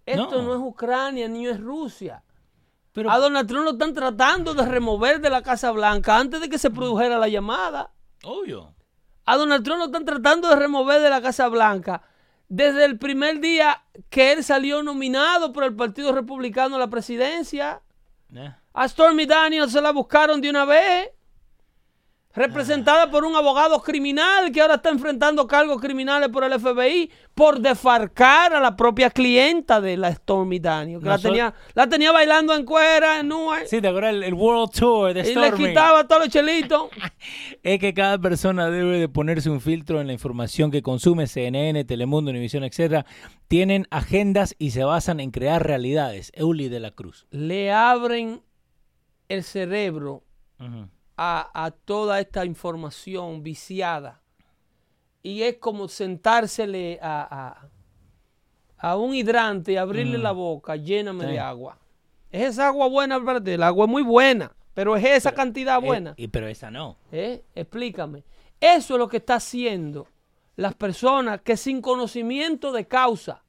Esto No. no, es Ucrania ni es Rusia. Pero, A Donald Trump lo están tratando de remover de la Casa Blanca antes de que se produjera la llamada. obvio. A Donald Trump lo están tratando de remover de la Casa Blanca desde el primer día que él salió nominado por el Partido Republicano a la presidencia. Eh. A Stormy Daniels se la buscaron de una vez. Representada por un abogado criminal que ahora está enfrentando cargos criminales por el FBI por defarcar a la propia clienta de la Stormy Daniels. Que la, No so- tenía, la tenía bailando en cuera, en nube, Sí, te acuerdas el, el World Tour de y le Stormy. quitaba todos los chelitos. [laughs] Es que cada persona debe de ponerse un filtro en la información que consume, CNN, Telemundo, Univisión, etcétera. Tienen agendas y se basan en crear realidades. Euli de la Cruz. Le abren el cerebro Ujú. A, a toda esta información viciada. Y es como sentársele a, a, a un hidrante y abrirle la boca, lléname Mm. Sí. de agua. Es esa agua buena, espérate, el agua es muy buena, pero es esa cantidad Eh, buena. y, pero esa no. ¿Eh? Explícame. Eso es lo que está haciendo las personas que sin conocimiento de causa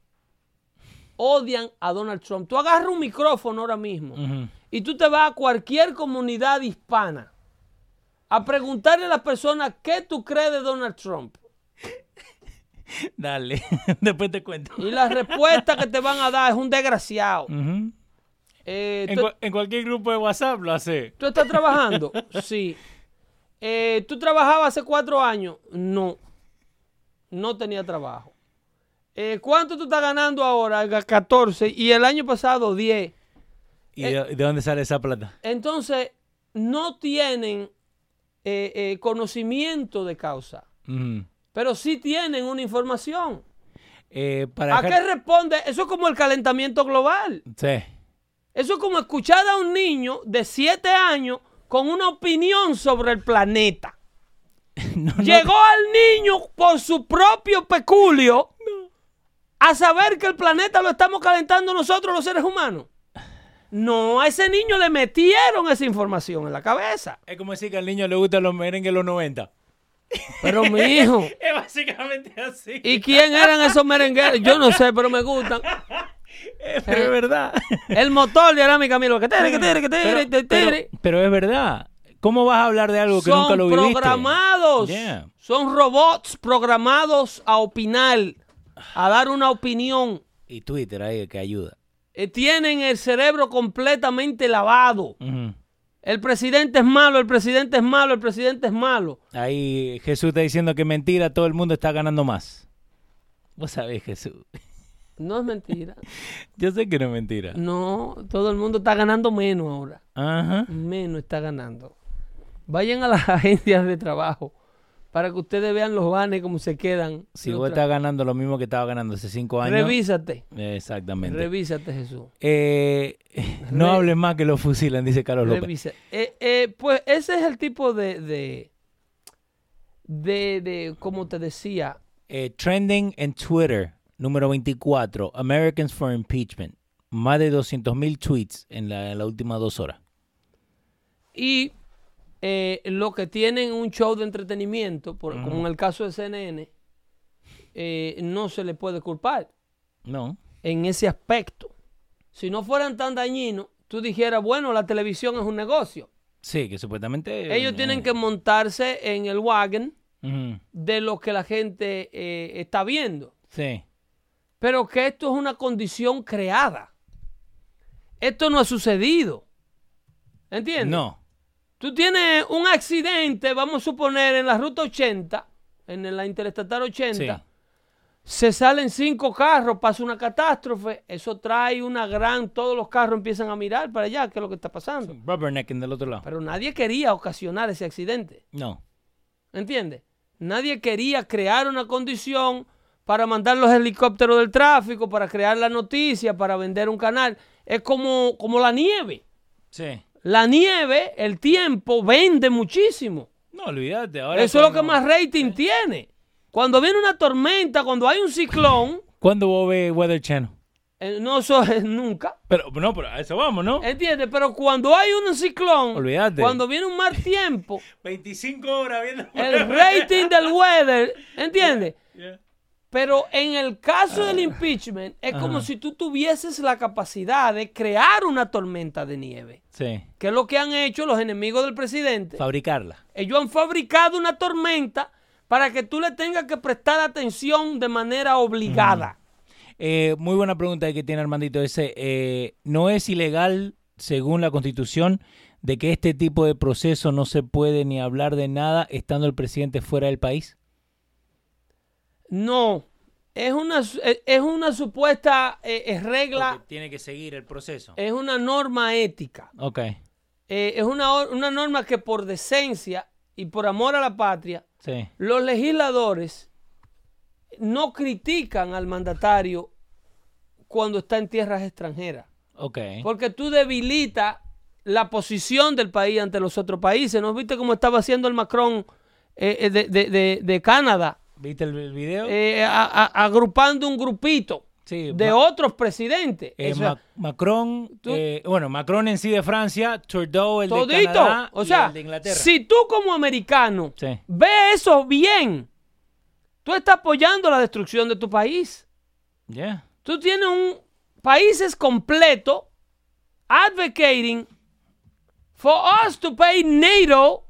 odian a Donald Trump. Tú agarras un micrófono ahora mismo y tú te vas a cualquier comunidad hispana a preguntarle a las personas qué tú crees de Donald Trump. [laughs] Dale, [laughs] después te cuento. Y la respuesta que te van a dar es un desgraciado. Eh, en, tú, cua- en cualquier grupo de WhatsApp lo hace. ¿tú estás trabajando? [laughs] Sí. Eh, ¿Tú trabajabas hace cuatro años? No. No tenía trabajo. Eh, ¿Cuánto tú estás ganando ahora? Ga- 14. Y el año pasado 10. ¿Y de, de dónde sale esa plata? Entonces, no tienen eh, eh, conocimiento de causa, pero sí tienen una información. Eh, para ¿A qué responde? Eso es como el calentamiento global. Sí. Eso es como escuchar a un niño de 7 años con una opinión sobre el planeta. [laughs] No, no, Llegó al niño por su propio peculio a saber que el planeta lo estamos calentando nosotros los seres humanos. No, a ese niño le metieron esa información en la cabeza. Es como decir que al niño le gustan los merengues de los 90. Pero mi hijo, [laughs] Es básicamente así. ¿y quién eran esos merengueros? Yo no sé, pero me gustan. Eh, pero es verdad. [laughs] El motor de Arami Camilo, que tere, que tere, que Pero, tere, que tere. pero- pero es verdad. ¿Cómo vas a hablar de algo que nunca Son lo viviste? programados. Yeah. Son robots programados a opinar, a dar una opinión. Y Twitter ahí que ayuda. Eh, tienen el cerebro completamente lavado. El presidente es malo, el presidente es malo, el presidente es malo. Ahí Jesús está diciendo que mentira, todo el mundo está ganando más. Vos sabés, Jesús. No es mentira. [laughs] Yo sé que no es mentira. No, todo el mundo está ganando menos ahora. Ajá. Menos está ganando. Vayan a las [laughs] agencias de trabajo para que ustedes vean los vanes cómo se quedan. Si vos estás ganando lo mismo que estaba ganando hace cinco años. Revísate. Exactamente. Revísate, Jesús. Eh, [laughs] no Re- hables más que lo fusilan, dice Carlos López. Revisa. Eh, eh, pues ese es el tipo de, de, de, de, como te decía, Eh, trending en Twitter, número 24, Americans for Impeachment. Más de 200.000 tweets en la, en las últimas dos horas. y eh, lo que tienen un show de entretenimiento, por- como en el caso de CNN, eh, no se le puede culpar No. en ese aspecto. Si no fueran tan dañinos, tú dijeras, bueno, la televisión es un negocio. Sí, que supuestamente... Ellos tienen que montarse en el wagon de lo que la gente eh, está viendo. Sí. pero que esto es una condición creada. Esto no ha sucedido. ¿Entiendes? No. Tú tienes un accidente, vamos a suponer, en la ruta 80, en la interestatal 80, Sí. se salen cinco carros, pasa una catástrofe, eso trae una gran, todos los carros empiezan a mirar para allá, qué es lo que está pasando. Rubbernecking del otro lado. Pero nadie quería ocasionar ese accidente. No. ¿Entiendes? Nadie quería crear una condición para mandar los helicópteros del tráfico, para crear la noticia, para vender un canal. Es como, como la nieve. Sí. La nieve, el tiempo, vende muchísimo. No, olvídate. Ahora Eso es lo que más rating tiene. Cuando viene una tormenta, cuando hay un ciclón, ¿Cuándo vos ves Weather Channel? eh, no eso [laughs] es nunca. Pero, no, pero a eso vamos, ¿no? ¿Entiendes? Pero cuando hay un ciclón, Olvídate. cuando viene un mal tiempo, [laughs] 25 horas viendo... el rating del weather, ¿entiendes? Yeah. Pero en el caso del impeachment, es como si tú tuvieses la capacidad de crear una tormenta de nieve. Sí. Que es lo que han hecho los enemigos del presidente. Fabricarla. Ellos han fabricado una tormenta para que tú le tengas que prestar atención de manera obligada. Eh, muy buena pregunta que tiene Armandito ese. eh, ¿No es ilegal, según la Constitución, de que este tipo de proceso no se puede ni hablar de nada estando el presidente fuera del país? No, es una, su- es una supuesta eh, eh, regla, Porque tiene que seguir el proceso. es una norma ética. ok, Eh, es una, una norma que por decencia y por amor a la patria, sí. los legisladores no critican al mandatario cuando está en tierras extranjeras. Ok. Porque tú debilitas la posición del país ante los otros países. ¿No viste cómo estaba haciendo el Macron eh, eh, de, de- de- de Canadá? ¿Viste el, video? Eh, a- a- agrupando un grupito Sí, de otros presidentes. Eh, O sea, Ma- Macron, tú- eh, bueno, Macron en sí de Francia, Trudeau el de todito. Canadá o y sea, el de Inglaterra. si tú como americano Sí. ves eso bien, tú estás apoyando la destrucción de tu país. Yeah. Tú tienes un países completo advocating for us to pay NATO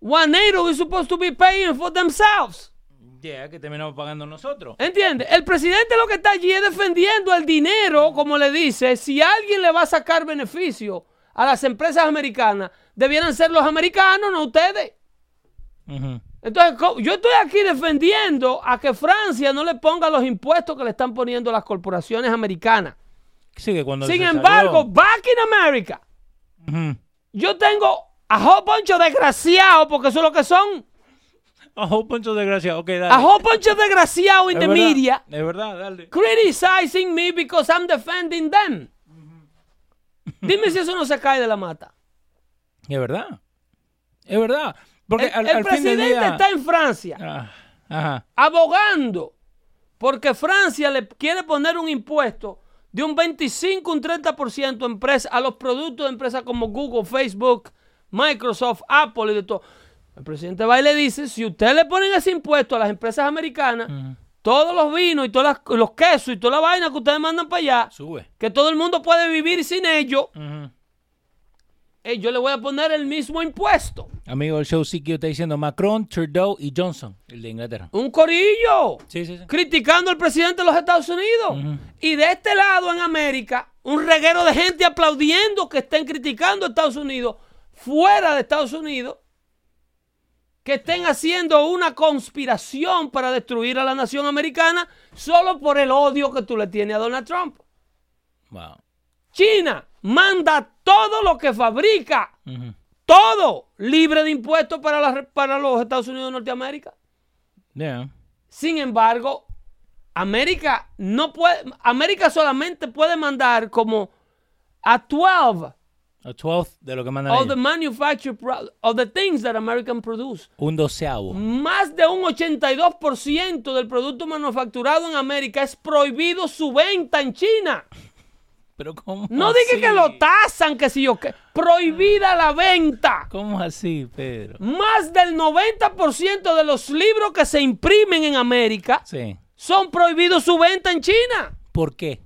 what NATO is supposed to be paying for themselves. Yeah, que terminamos pagando nosotros. ¿Entiendes? El presidente lo que está allí es defendiendo el dinero, como le dice, si alguien le va a sacar beneficio a las empresas americanas, debieran ser los americanos, no ustedes. Entonces, yo estoy aquí defendiendo a que Francia no le ponga los impuestos que le están poniendo las corporaciones americanas. Sí, que cuando Sin embargo, salió- back in America, yo tengo a whole bunch desgraciados, porque eso es lo que son. A whole bunch of desgraciados. Ok, dale. A whole bunch of desgraciados in Es the verdad, media Es verdad, dale. criticizing me because I'm defending them. Dime si eso no se cae de la mata. Es verdad. Es verdad. Porque El, al, el al fin del presidente día... está en Francia Ah, ajá. abogando porque Francia le quiere poner un impuesto de un 25, un 30% a, empresa- a los productos de empresas como Google, Facebook, Microsoft, Apple y de todo. El presidente va y le dice, si usted le ponen ese impuesto a las empresas americanas, todos los vinos y todos los quesos y toda la vaina que ustedes mandan para allá, Sube. que todo el mundo puede vivir sin ello, eh, yo le voy a poner el mismo impuesto. Amigo del show, sí que está diciendo Macron, Trudeau y Johnson, el de Inglaterra. Un corillo. Sí, sí, sí. criticando al presidente de los Estados Unidos. Y de este lado en América, un reguero de gente aplaudiendo que estén criticando a Estados Unidos fuera de Estados Unidos, que estén haciendo una conspiración para destruir a la nación americana solo por el odio que tú le tienes a Donald Trump. Wow. China manda todo lo que fabrica, todo libre de impuestos para, la- para los Estados Unidos de Norteamérica. Yeah. Sin embargo, América no puede, América solamente puede mandar como a 12 A 12 de lo que mandan of the manufactured of the things that American produce. Un doceavo. Más de un 82% del producto manufacturado en América es prohibido su venta en China. Pero ¿cómo No así? dije que lo tasan, que si yo qué. Prohibida la venta. ¿Cómo así, Pedro? Más del 90% de los libros que se imprimen en América Sí. son prohibidos su venta en China. ¿Por qué?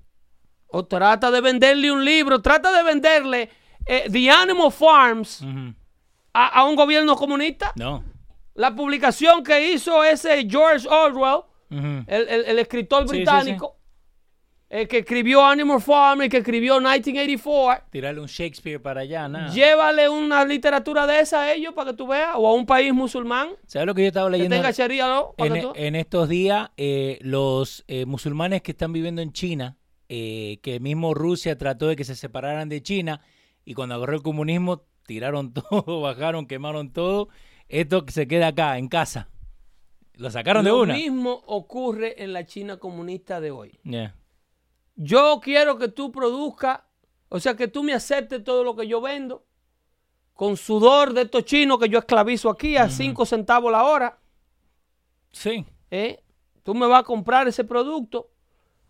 O trata de venderle un libro, trata de venderle eh, The Animal Farms a, a un gobierno comunista. No. La publicación que hizo ese George Orwell, el, el- el escritor Sí, sí, británico, el que escribió Animal Farm, el que escribió 1984, Tirarle un Shakespeare para allá, nada. llévale una literatura de esa a ellos para que tú veas, o a un país musulmán ¿Sabes lo que yo estaba que leyendo? sharia, ¿no? En, que tú- en estos días, eh, los eh, musulmanes que están viviendo en China, eh, que mismo Rusia trató de que se separaran de China, y cuando agarró el comunismo, tiraron [laughs] todo, bajaron, quemaron todo. Esto se queda acá, en casa. Lo sacaron de Lo una. mismo ocurre en la China comunista de hoy. Yeah. Yo quiero que tú produzcas, o sea, que tú me aceptes todo lo que yo vendo, con sudor de estos chinos que yo esclavizo aquí a 5 centavos la hora. Sí. ¿eh? Tú me vas a comprar ese producto,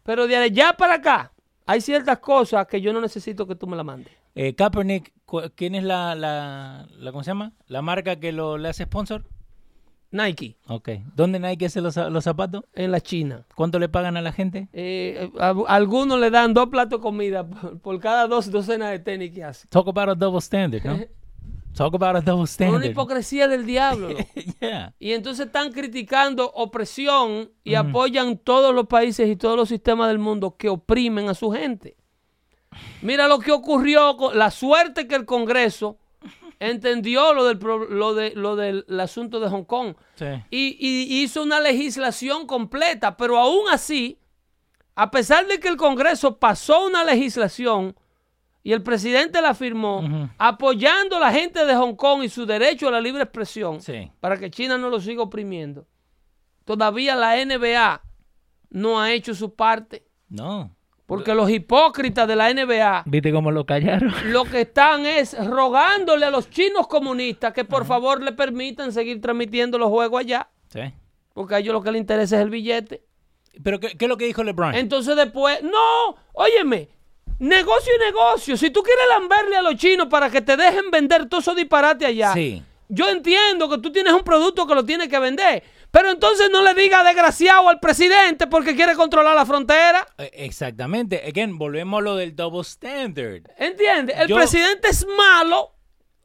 pero de allá para acá hay ciertas cosas que yo no necesito que tú me la mandes. Eh, Kaepernick, ¿quién es la, la, la- ¿cómo se llama? La marca que lo, le hace sponsor. Nike, Ok. ¿Dónde Nike hace los, los zapatos? en la China. ¿Cuánto le pagan a la gente? Eh, a- algunos le dan dos platos de comida [laughs] por, por cada dos docenas de tenis que hace. Talk about a double standard, ¿no? [laughs] Talk about a double Una standard. hipocresía del diablo. [laughs] yeah. Y entonces están criticando opresión y apoyan todos los países y todos los sistemas del mundo que oprimen a su gente. Mira lo que ocurrió, con la suerte que el Congreso entendió lo del, lo de, lo del asunto de Hong Kong Sí. y, y hizo una legislación completa, pero aún así, a pesar de que el Congreso pasó una legislación y el presidente la firmó, apoyando a la gente de Hong Kong y su derecho a la libre expresión, Sí. para que China no lo siga oprimiendo, todavía la NBA no ha hecho su parte, No. Porque los hipócritas de la NBA ¿Viste cómo lo callaron? lo que están es [laughs] rogándole a los chinos comunistas que por favor le permitan seguir transmitiendo los juegos allá. Sí. Porque a ellos lo que les interesa es el billete. Pero ¿qué, qué es lo que dijo LeBron? Entonces después, no, óyeme, negocio y negocio. Si tú quieres lamberle a los chinos para que te dejen vender todo eso disparate allá, Sí. yo entiendo que tú tienes un producto que lo tienes que vender. Pero entonces no le diga desgraciado al presidente porque quiere controlar la frontera. Eh, Exactamente. Again, volvemos a lo del double standard. ¿Entiendes? El Yo- presidente es malo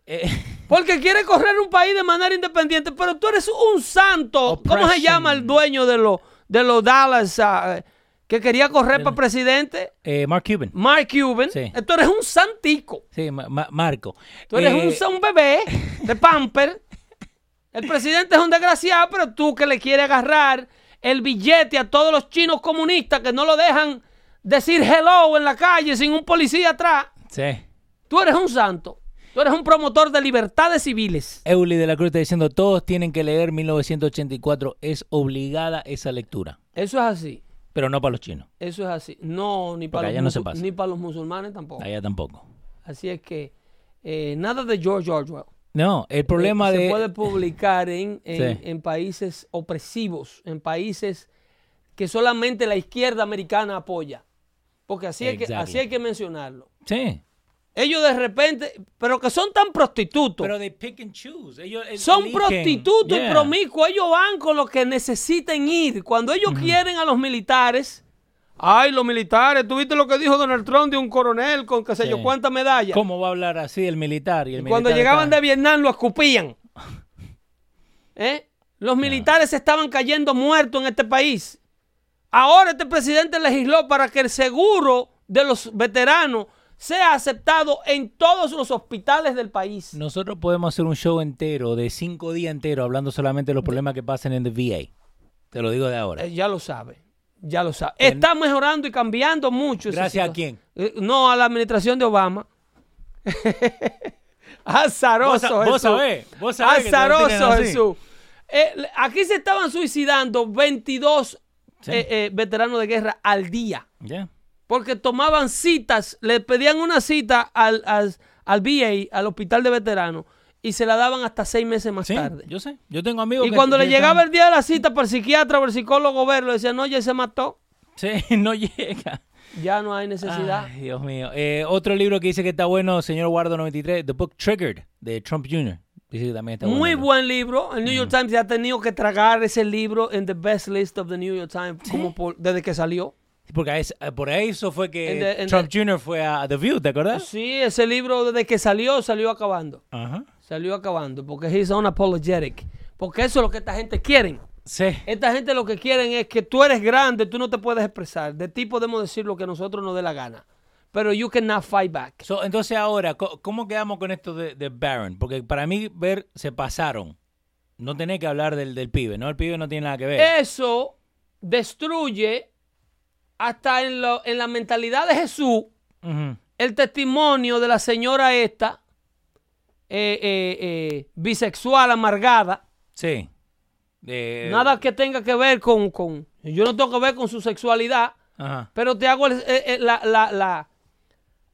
Eh, [laughs] porque quiere correr un país de manera independiente, pero tú eres un santo. ¿Cómo se llama el dueño de los de los Dallas ah, que quería correr para presidente? eh, Mark Cuban. Mark Cuban. Sí. Tú eres un santico. Sí, Ma- Ma- Marco. Tú eres Eh, un, sa- un bebé [laughs] de pamper. El presidente es un desgraciado, pero tú que le quieres agarrar el billete a todos los chinos comunistas que no lo dejan decir hello en la calle sin un policía atrás. Sí. Tú eres un santo. Tú eres un promotor de libertades civiles. Euli de la Cruz está diciendo, todos tienen que leer 1984. Es obligada esa lectura. Eso es así. Pero no para los chinos. Eso es así. No, ni para, los, no ni para los musulmanes tampoco. Allá tampoco. Así es que eh, nada de George Orwell. No, el problema Eh, se de... puede publicar en, en- Sí. en países opresivos, en países que solamente la izquierda americana apoya. Porque así, hay que, así hay que mencionarlo. Sí. Ellos de repente, pero que son tan prostitutos. Pero they pick and choose. Ellos son eligen. prostitutos y Yeah. promiscuos. Ellos van con lo que necesiten ir. Cuando ellos quieren a los militares, ay, los militares, ¿tú viste lo que dijo Donald Trump de un coronel con qué sé yo Sí. cuántas medallas? ¿Cómo va a hablar así el militar? Y el Cuando militar llegaban está- de Vietnam lo escupían. [laughs] ¿Eh? Los militares estaban cayendo muertos en este país. Ahora este presidente legisló para que el seguro de los veteranos sea aceptado en todos los hospitales del país. Nosotros podemos hacer un show entero, de cinco días enteros, hablando solamente de los problemas que pasan en el VA. Te lo digo de ahora. Eh, ya lo sabe. Ya lo sabe. Está mejorando y cambiando mucho. ¿Gracias a quién? Eh, no, a la administración de Obama. [laughs] Azaroso Vos Jesús. sabés, vos sabés Azaroso. Jesús. Eh, aquí se estaban suicidando 22 Sí. eh, eh, veteranos de guerra al día. Porque tomaban citas, le pedían una cita al, al, al VA, al hospital de veteranos, y se la daban hasta seis meses más Sí, tarde. yo sé. Yo tengo amigos Y que- cuando que le llegaba están- el día de la cita para el psiquiatra o el psicólogo verlo, decían, no, ya se mató. Sí, [laughs] no llega. Ya no hay necesidad. Ay, Dios mío. Eh, otro libro que dice que está bueno, señor Guardo 93, The Book Triggered, de Trump Jr. Dice que también está Muy bueno. buen libro. El New York Times ya ha tenido que tragar ese libro en the best list of the New York Times como por- desde que salió. Porque es- eh, por eso fue que the- Trump the- Jr. fue a The View, ¿te acuerdas? Sí, ese libro desde que salió, salió acabando. Ajá. Salió acabando porque he's unapologetic. Porque eso es lo que esta gente quiere. Sí. Esta gente lo que quieren es que tú eres grande, tú no te puedes expresar. De ti podemos decir lo que nosotros nos dé la gana. Pero you cannot fight back. So, entonces ahora, ¿cómo quedamos con esto de, de Barron? Porque para mí ver se pasaron. No tenés que hablar del, del pibe, ¿no? El pibe no tiene nada que ver. Eso destruye hasta en, lo- en la mentalidad de Jesús el testimonio de la señora esta, eh, eh, eh, bisexual, amargada. Sí. Nada que tenga que ver con, con- Yo no tengo que ver con su sexualidad, Ajá. pero te hago el- la, la, la,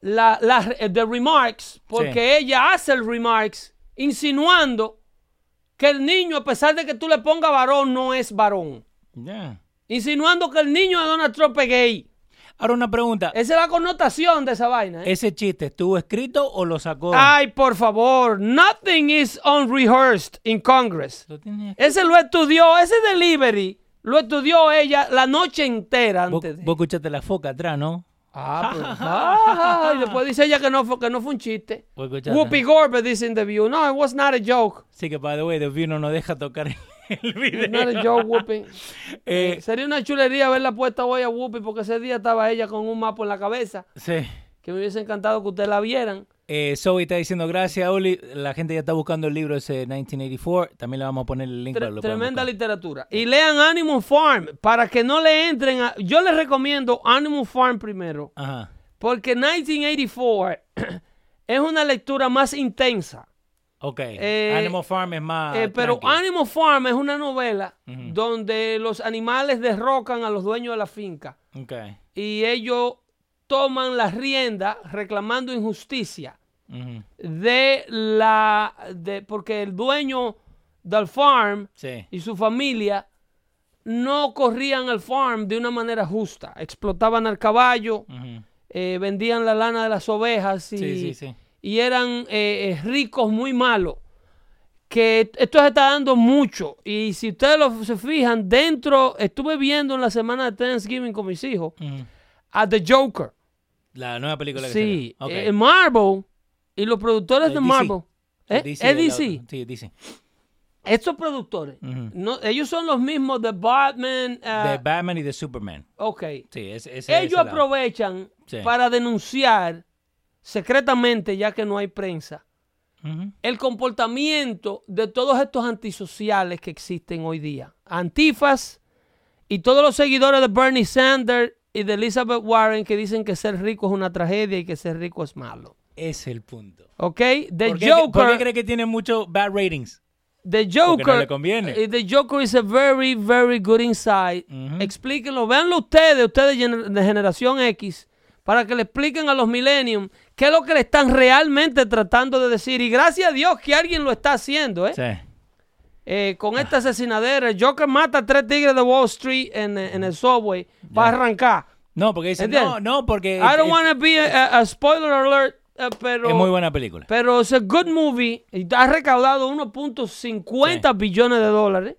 la, la- the remarks, porque ella hace el remarks insinuando que el niño, a pesar de que tú le pongas varón, no es varón. Insinuando que el niño de Donald Trump es gay. Ahora una pregunta. Esa es la connotación de esa vaina. ¿eh? ¿Ese chiste estuvo escrito o lo sacó? Ay, por favor, nothing is unrehearsed in Congress. Lo Ese lo estudió, ese delivery lo estudió ella la noche entera Vos, antes de. vos escuchaste la foca atrás, ¿no? Ah, pues, ah, y después dice ella que no fue, que no fue un chiste. Escuchaste. Whoopi Goldberg dice in the view, no, it was not a joke. Sí, que by the way, The View no nos deja tocar [laughs] el video. Whoopi. [laughs] Eh, Sería una chulería verla puesta hoy a Whoopi porque ese día estaba ella con un mapa en la cabeza. sí. Que me hubiese encantado que ustedes la vieran. Eh, Zoe está diciendo gracias, Oli. La gente ya está buscando el libro ese 1984. También le vamos a poner el link Tre- para lo tremenda literatura. Y lean Animal Farm para que no le entren a... Yo les recomiendo Animal Farm primero. Ajá. Porque 1984 [clears throat] es una lectura más intensa. Ok. Eh, Animal Farm es más. Eh, pero. Animal Farm es una novela donde los animales derrocan a los dueños de la finca. Ok. Y ellos toman las riendas reclamando injusticia de la... De, porque el dueño del farm Sí. y su familia no corrían el farm de una manera justa. Explotaban al caballo, eh, vendían la lana de las ovejas y, Sí, sí, sí. Y eran eh, eh, ricos muy malos. Que esto se está dando mucho. Y si ustedes lo, se fijan, dentro, estuve viendo en la semana de Thanksgiving con mis hijos Ujú. a The Joker. La nueva película que Sí, eh, Marvel y los productores Es de DC. Marvel. ¿eh? DC, Es el DC. otro. Sí, DC. Estos productores, no, ellos son los mismos de Batman. ah, De Batman y de Superman. ok. Sí, Ellos aprovechan Sí. para denunciar secretamente, ya que no hay prensa, el comportamiento de todos estos antisociales que existen hoy día. Antifas y todos los seguidores de Bernie Sanders y de Elizabeth Warren que dicen que ser rico es una tragedia y que ser rico es malo. Es el punto. ¿Ok? The ¿Por qué, Joker. por qué cree que tiene muchos bad ratings? The Joker. No le conviene. eh, The Joker is a very, very good insight. Explíquenlo. Véanlo ustedes, ustedes de generación X, para que le expliquen a los millennials qué es lo que le están realmente tratando de decir. Y gracias a Dios que alguien lo está haciendo, ¿eh? Sí. Eh, con esta asesinadera. El Joker mata a tres tigres de Wall Street en, en el subway para arrancar. No, porque dice, ¿Entiendes? no, no, porque I don't want to be a, a spoiler alert, eh, pero... es muy buena película. Pero es a good movie. Ha recaudado 1.50 billones de dólares.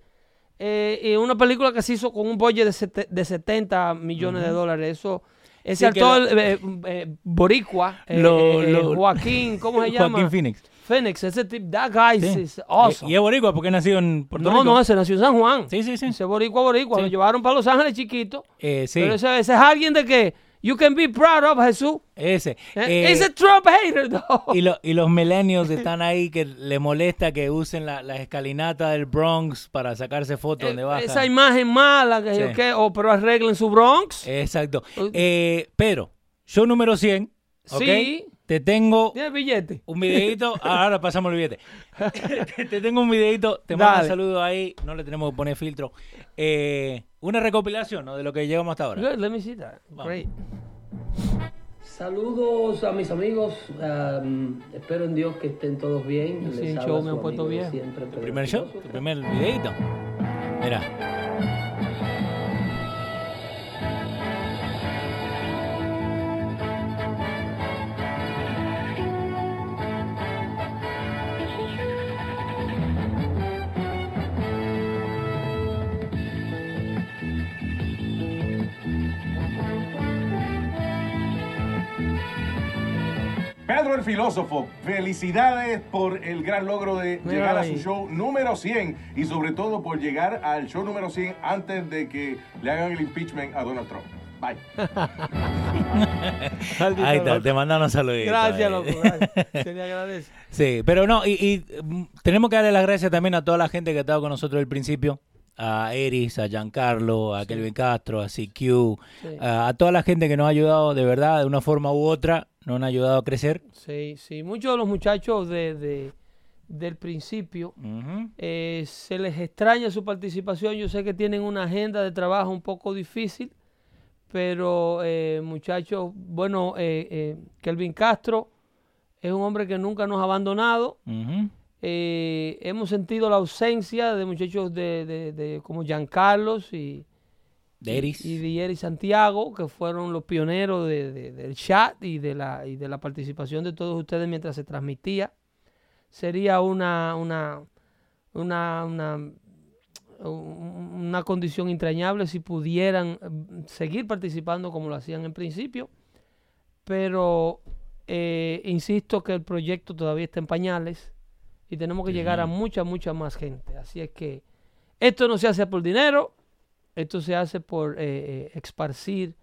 Eh, y una película que se hizo con un budget de, de 70 millones de dólares. Eso, ese Sí, actor eh, eh, boricua, eh, Lo- lo- Joaquín, ¿cómo se [laughs] llama? Joaquín Phoenix. Phoenix, ese tipo, that guy Sí. is awesome. Y, y es boricua porque nació en Puerto no, Rico. no, ese nació en San Juan. Sí, sí, sí. Ese boricua, boricua. Sí. Lo llevaron para Los Ángeles chiquito. Eh, sí, Pero ese, ese es alguien de que you can be proud of, Jesús. ese. Eh, Eh, He's a Trump hater, though. y, lo- y los millennials [laughs] están ahí que le molesta que usen la- las escalinatas del Bronx para sacarse fotos donde Eh, bajan. Esa imagen mala, que, Sí. oh, pero arreglen su Bronx. Exacto. Uh. Eh, pero, show número 100, ¿ok? Sí. Te tengo Tiene billete. un videito. [laughs] ahora pasamos el billete. [laughs] te tengo un videito. Te mando un saludo ahí. No le tenemos que poner filtro. Eh, una recopilación ¿no? de lo que llevamos hasta ahora. Good, let me see that. Great. Saludos a mis amigos. um, espero en Dios que estén todos bien. Sí, Les show me han puesto puesto bien. ¿Tu primer show? ¿Tu primer videito? Mira. Pedro el filósofo, felicidades por el gran logro de Mira llegar a su show número 100 y sobre todo por llegar al show número 100 antes de que le hagan el impeachment a Donald Trump. Bye. [laughs] Ahí está, te mandaron saludos. Gracias, loco. Gracias. Se le agradece. [laughs] Sí, pero no, y, y, mm, tenemos que darle las gracias también a toda la gente que ha estado con nosotros desde el principio. A Eris, a Giancarlo, a Kelvin Castro, a CQ, Sí. a, a toda la gente que nos ha ayudado de verdad, de una forma u otra, nos han ayudado a crecer. Sí, sí. Muchos de los muchachos de, de- del principio eh, se les extraña su participación. Yo sé que tienen una agenda de trabajo un poco difícil, pero eh, muchachos, bueno, eh, eh, Kelvin Castro es un hombre que nunca nos ha abandonado. Eh, hemos sentido la ausencia de muchachos de, de- de- como Giancarlos y, De Eris. y Dieri Santiago, que fueron los pioneros de- de- del chat y de, la, y de la participación de todos ustedes mientras se transmitía. Sería una, una, una, una, un- una condición entrañable si pudieran eh, seguir participando como lo hacían en principio. pero eh, insisto que el proyecto todavía está en pañales y tenemos que llegar a mucha, mucha más gente. Así es que esto no se hace por dinero, esto se hace por eh, eh, esparcir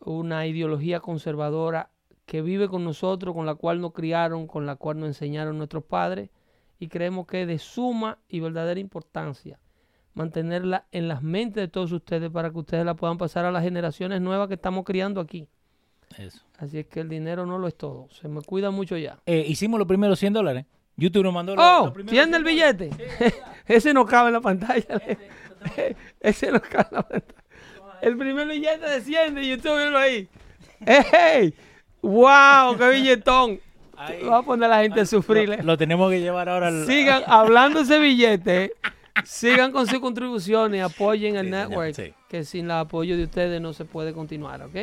una ideología conservadora que vive con nosotros, con la cual nos criaron, con la cual nos enseñaron nuestros padres y creemos que es de suma y verdadera importancia mantenerla en las mentes de todos ustedes para que ustedes la puedan pasar a las generaciones nuevas que estamos criando aquí. Eso. Así es que el dinero no lo es todo. Se me cuida mucho ya. Eh, hicimos los primeros 100 dólares. YouTube nos mandó ¡Oh! ¿Tiene el 100 dólares. billete? [laughs] Ese no cabe en la pantalla. Ese [laughs] no cabe en la pantalla. El primer billete de 100 de YouTube, míralo ahí. ¡Ey! ¡Wow! ¡Qué billetón! Ahí. Va a poner a la gente a sufrir. Lo, lo tenemos que llevar ahora al... Sigan hablando ese billete. Sigan con sus contribuciones, apoyen el network, que sin el apoyo de ustedes no se puede continuar, ¿ok?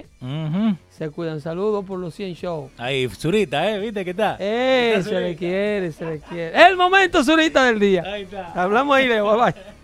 Se cuidan. Saludos por los 100 shows. Ahí, Zurita, ¿eh? ¿Viste qué está? Eh, se le quiere, se le quiere. El momento, Zurita, del día. Hablamos ahí, Leo. Bye, bye.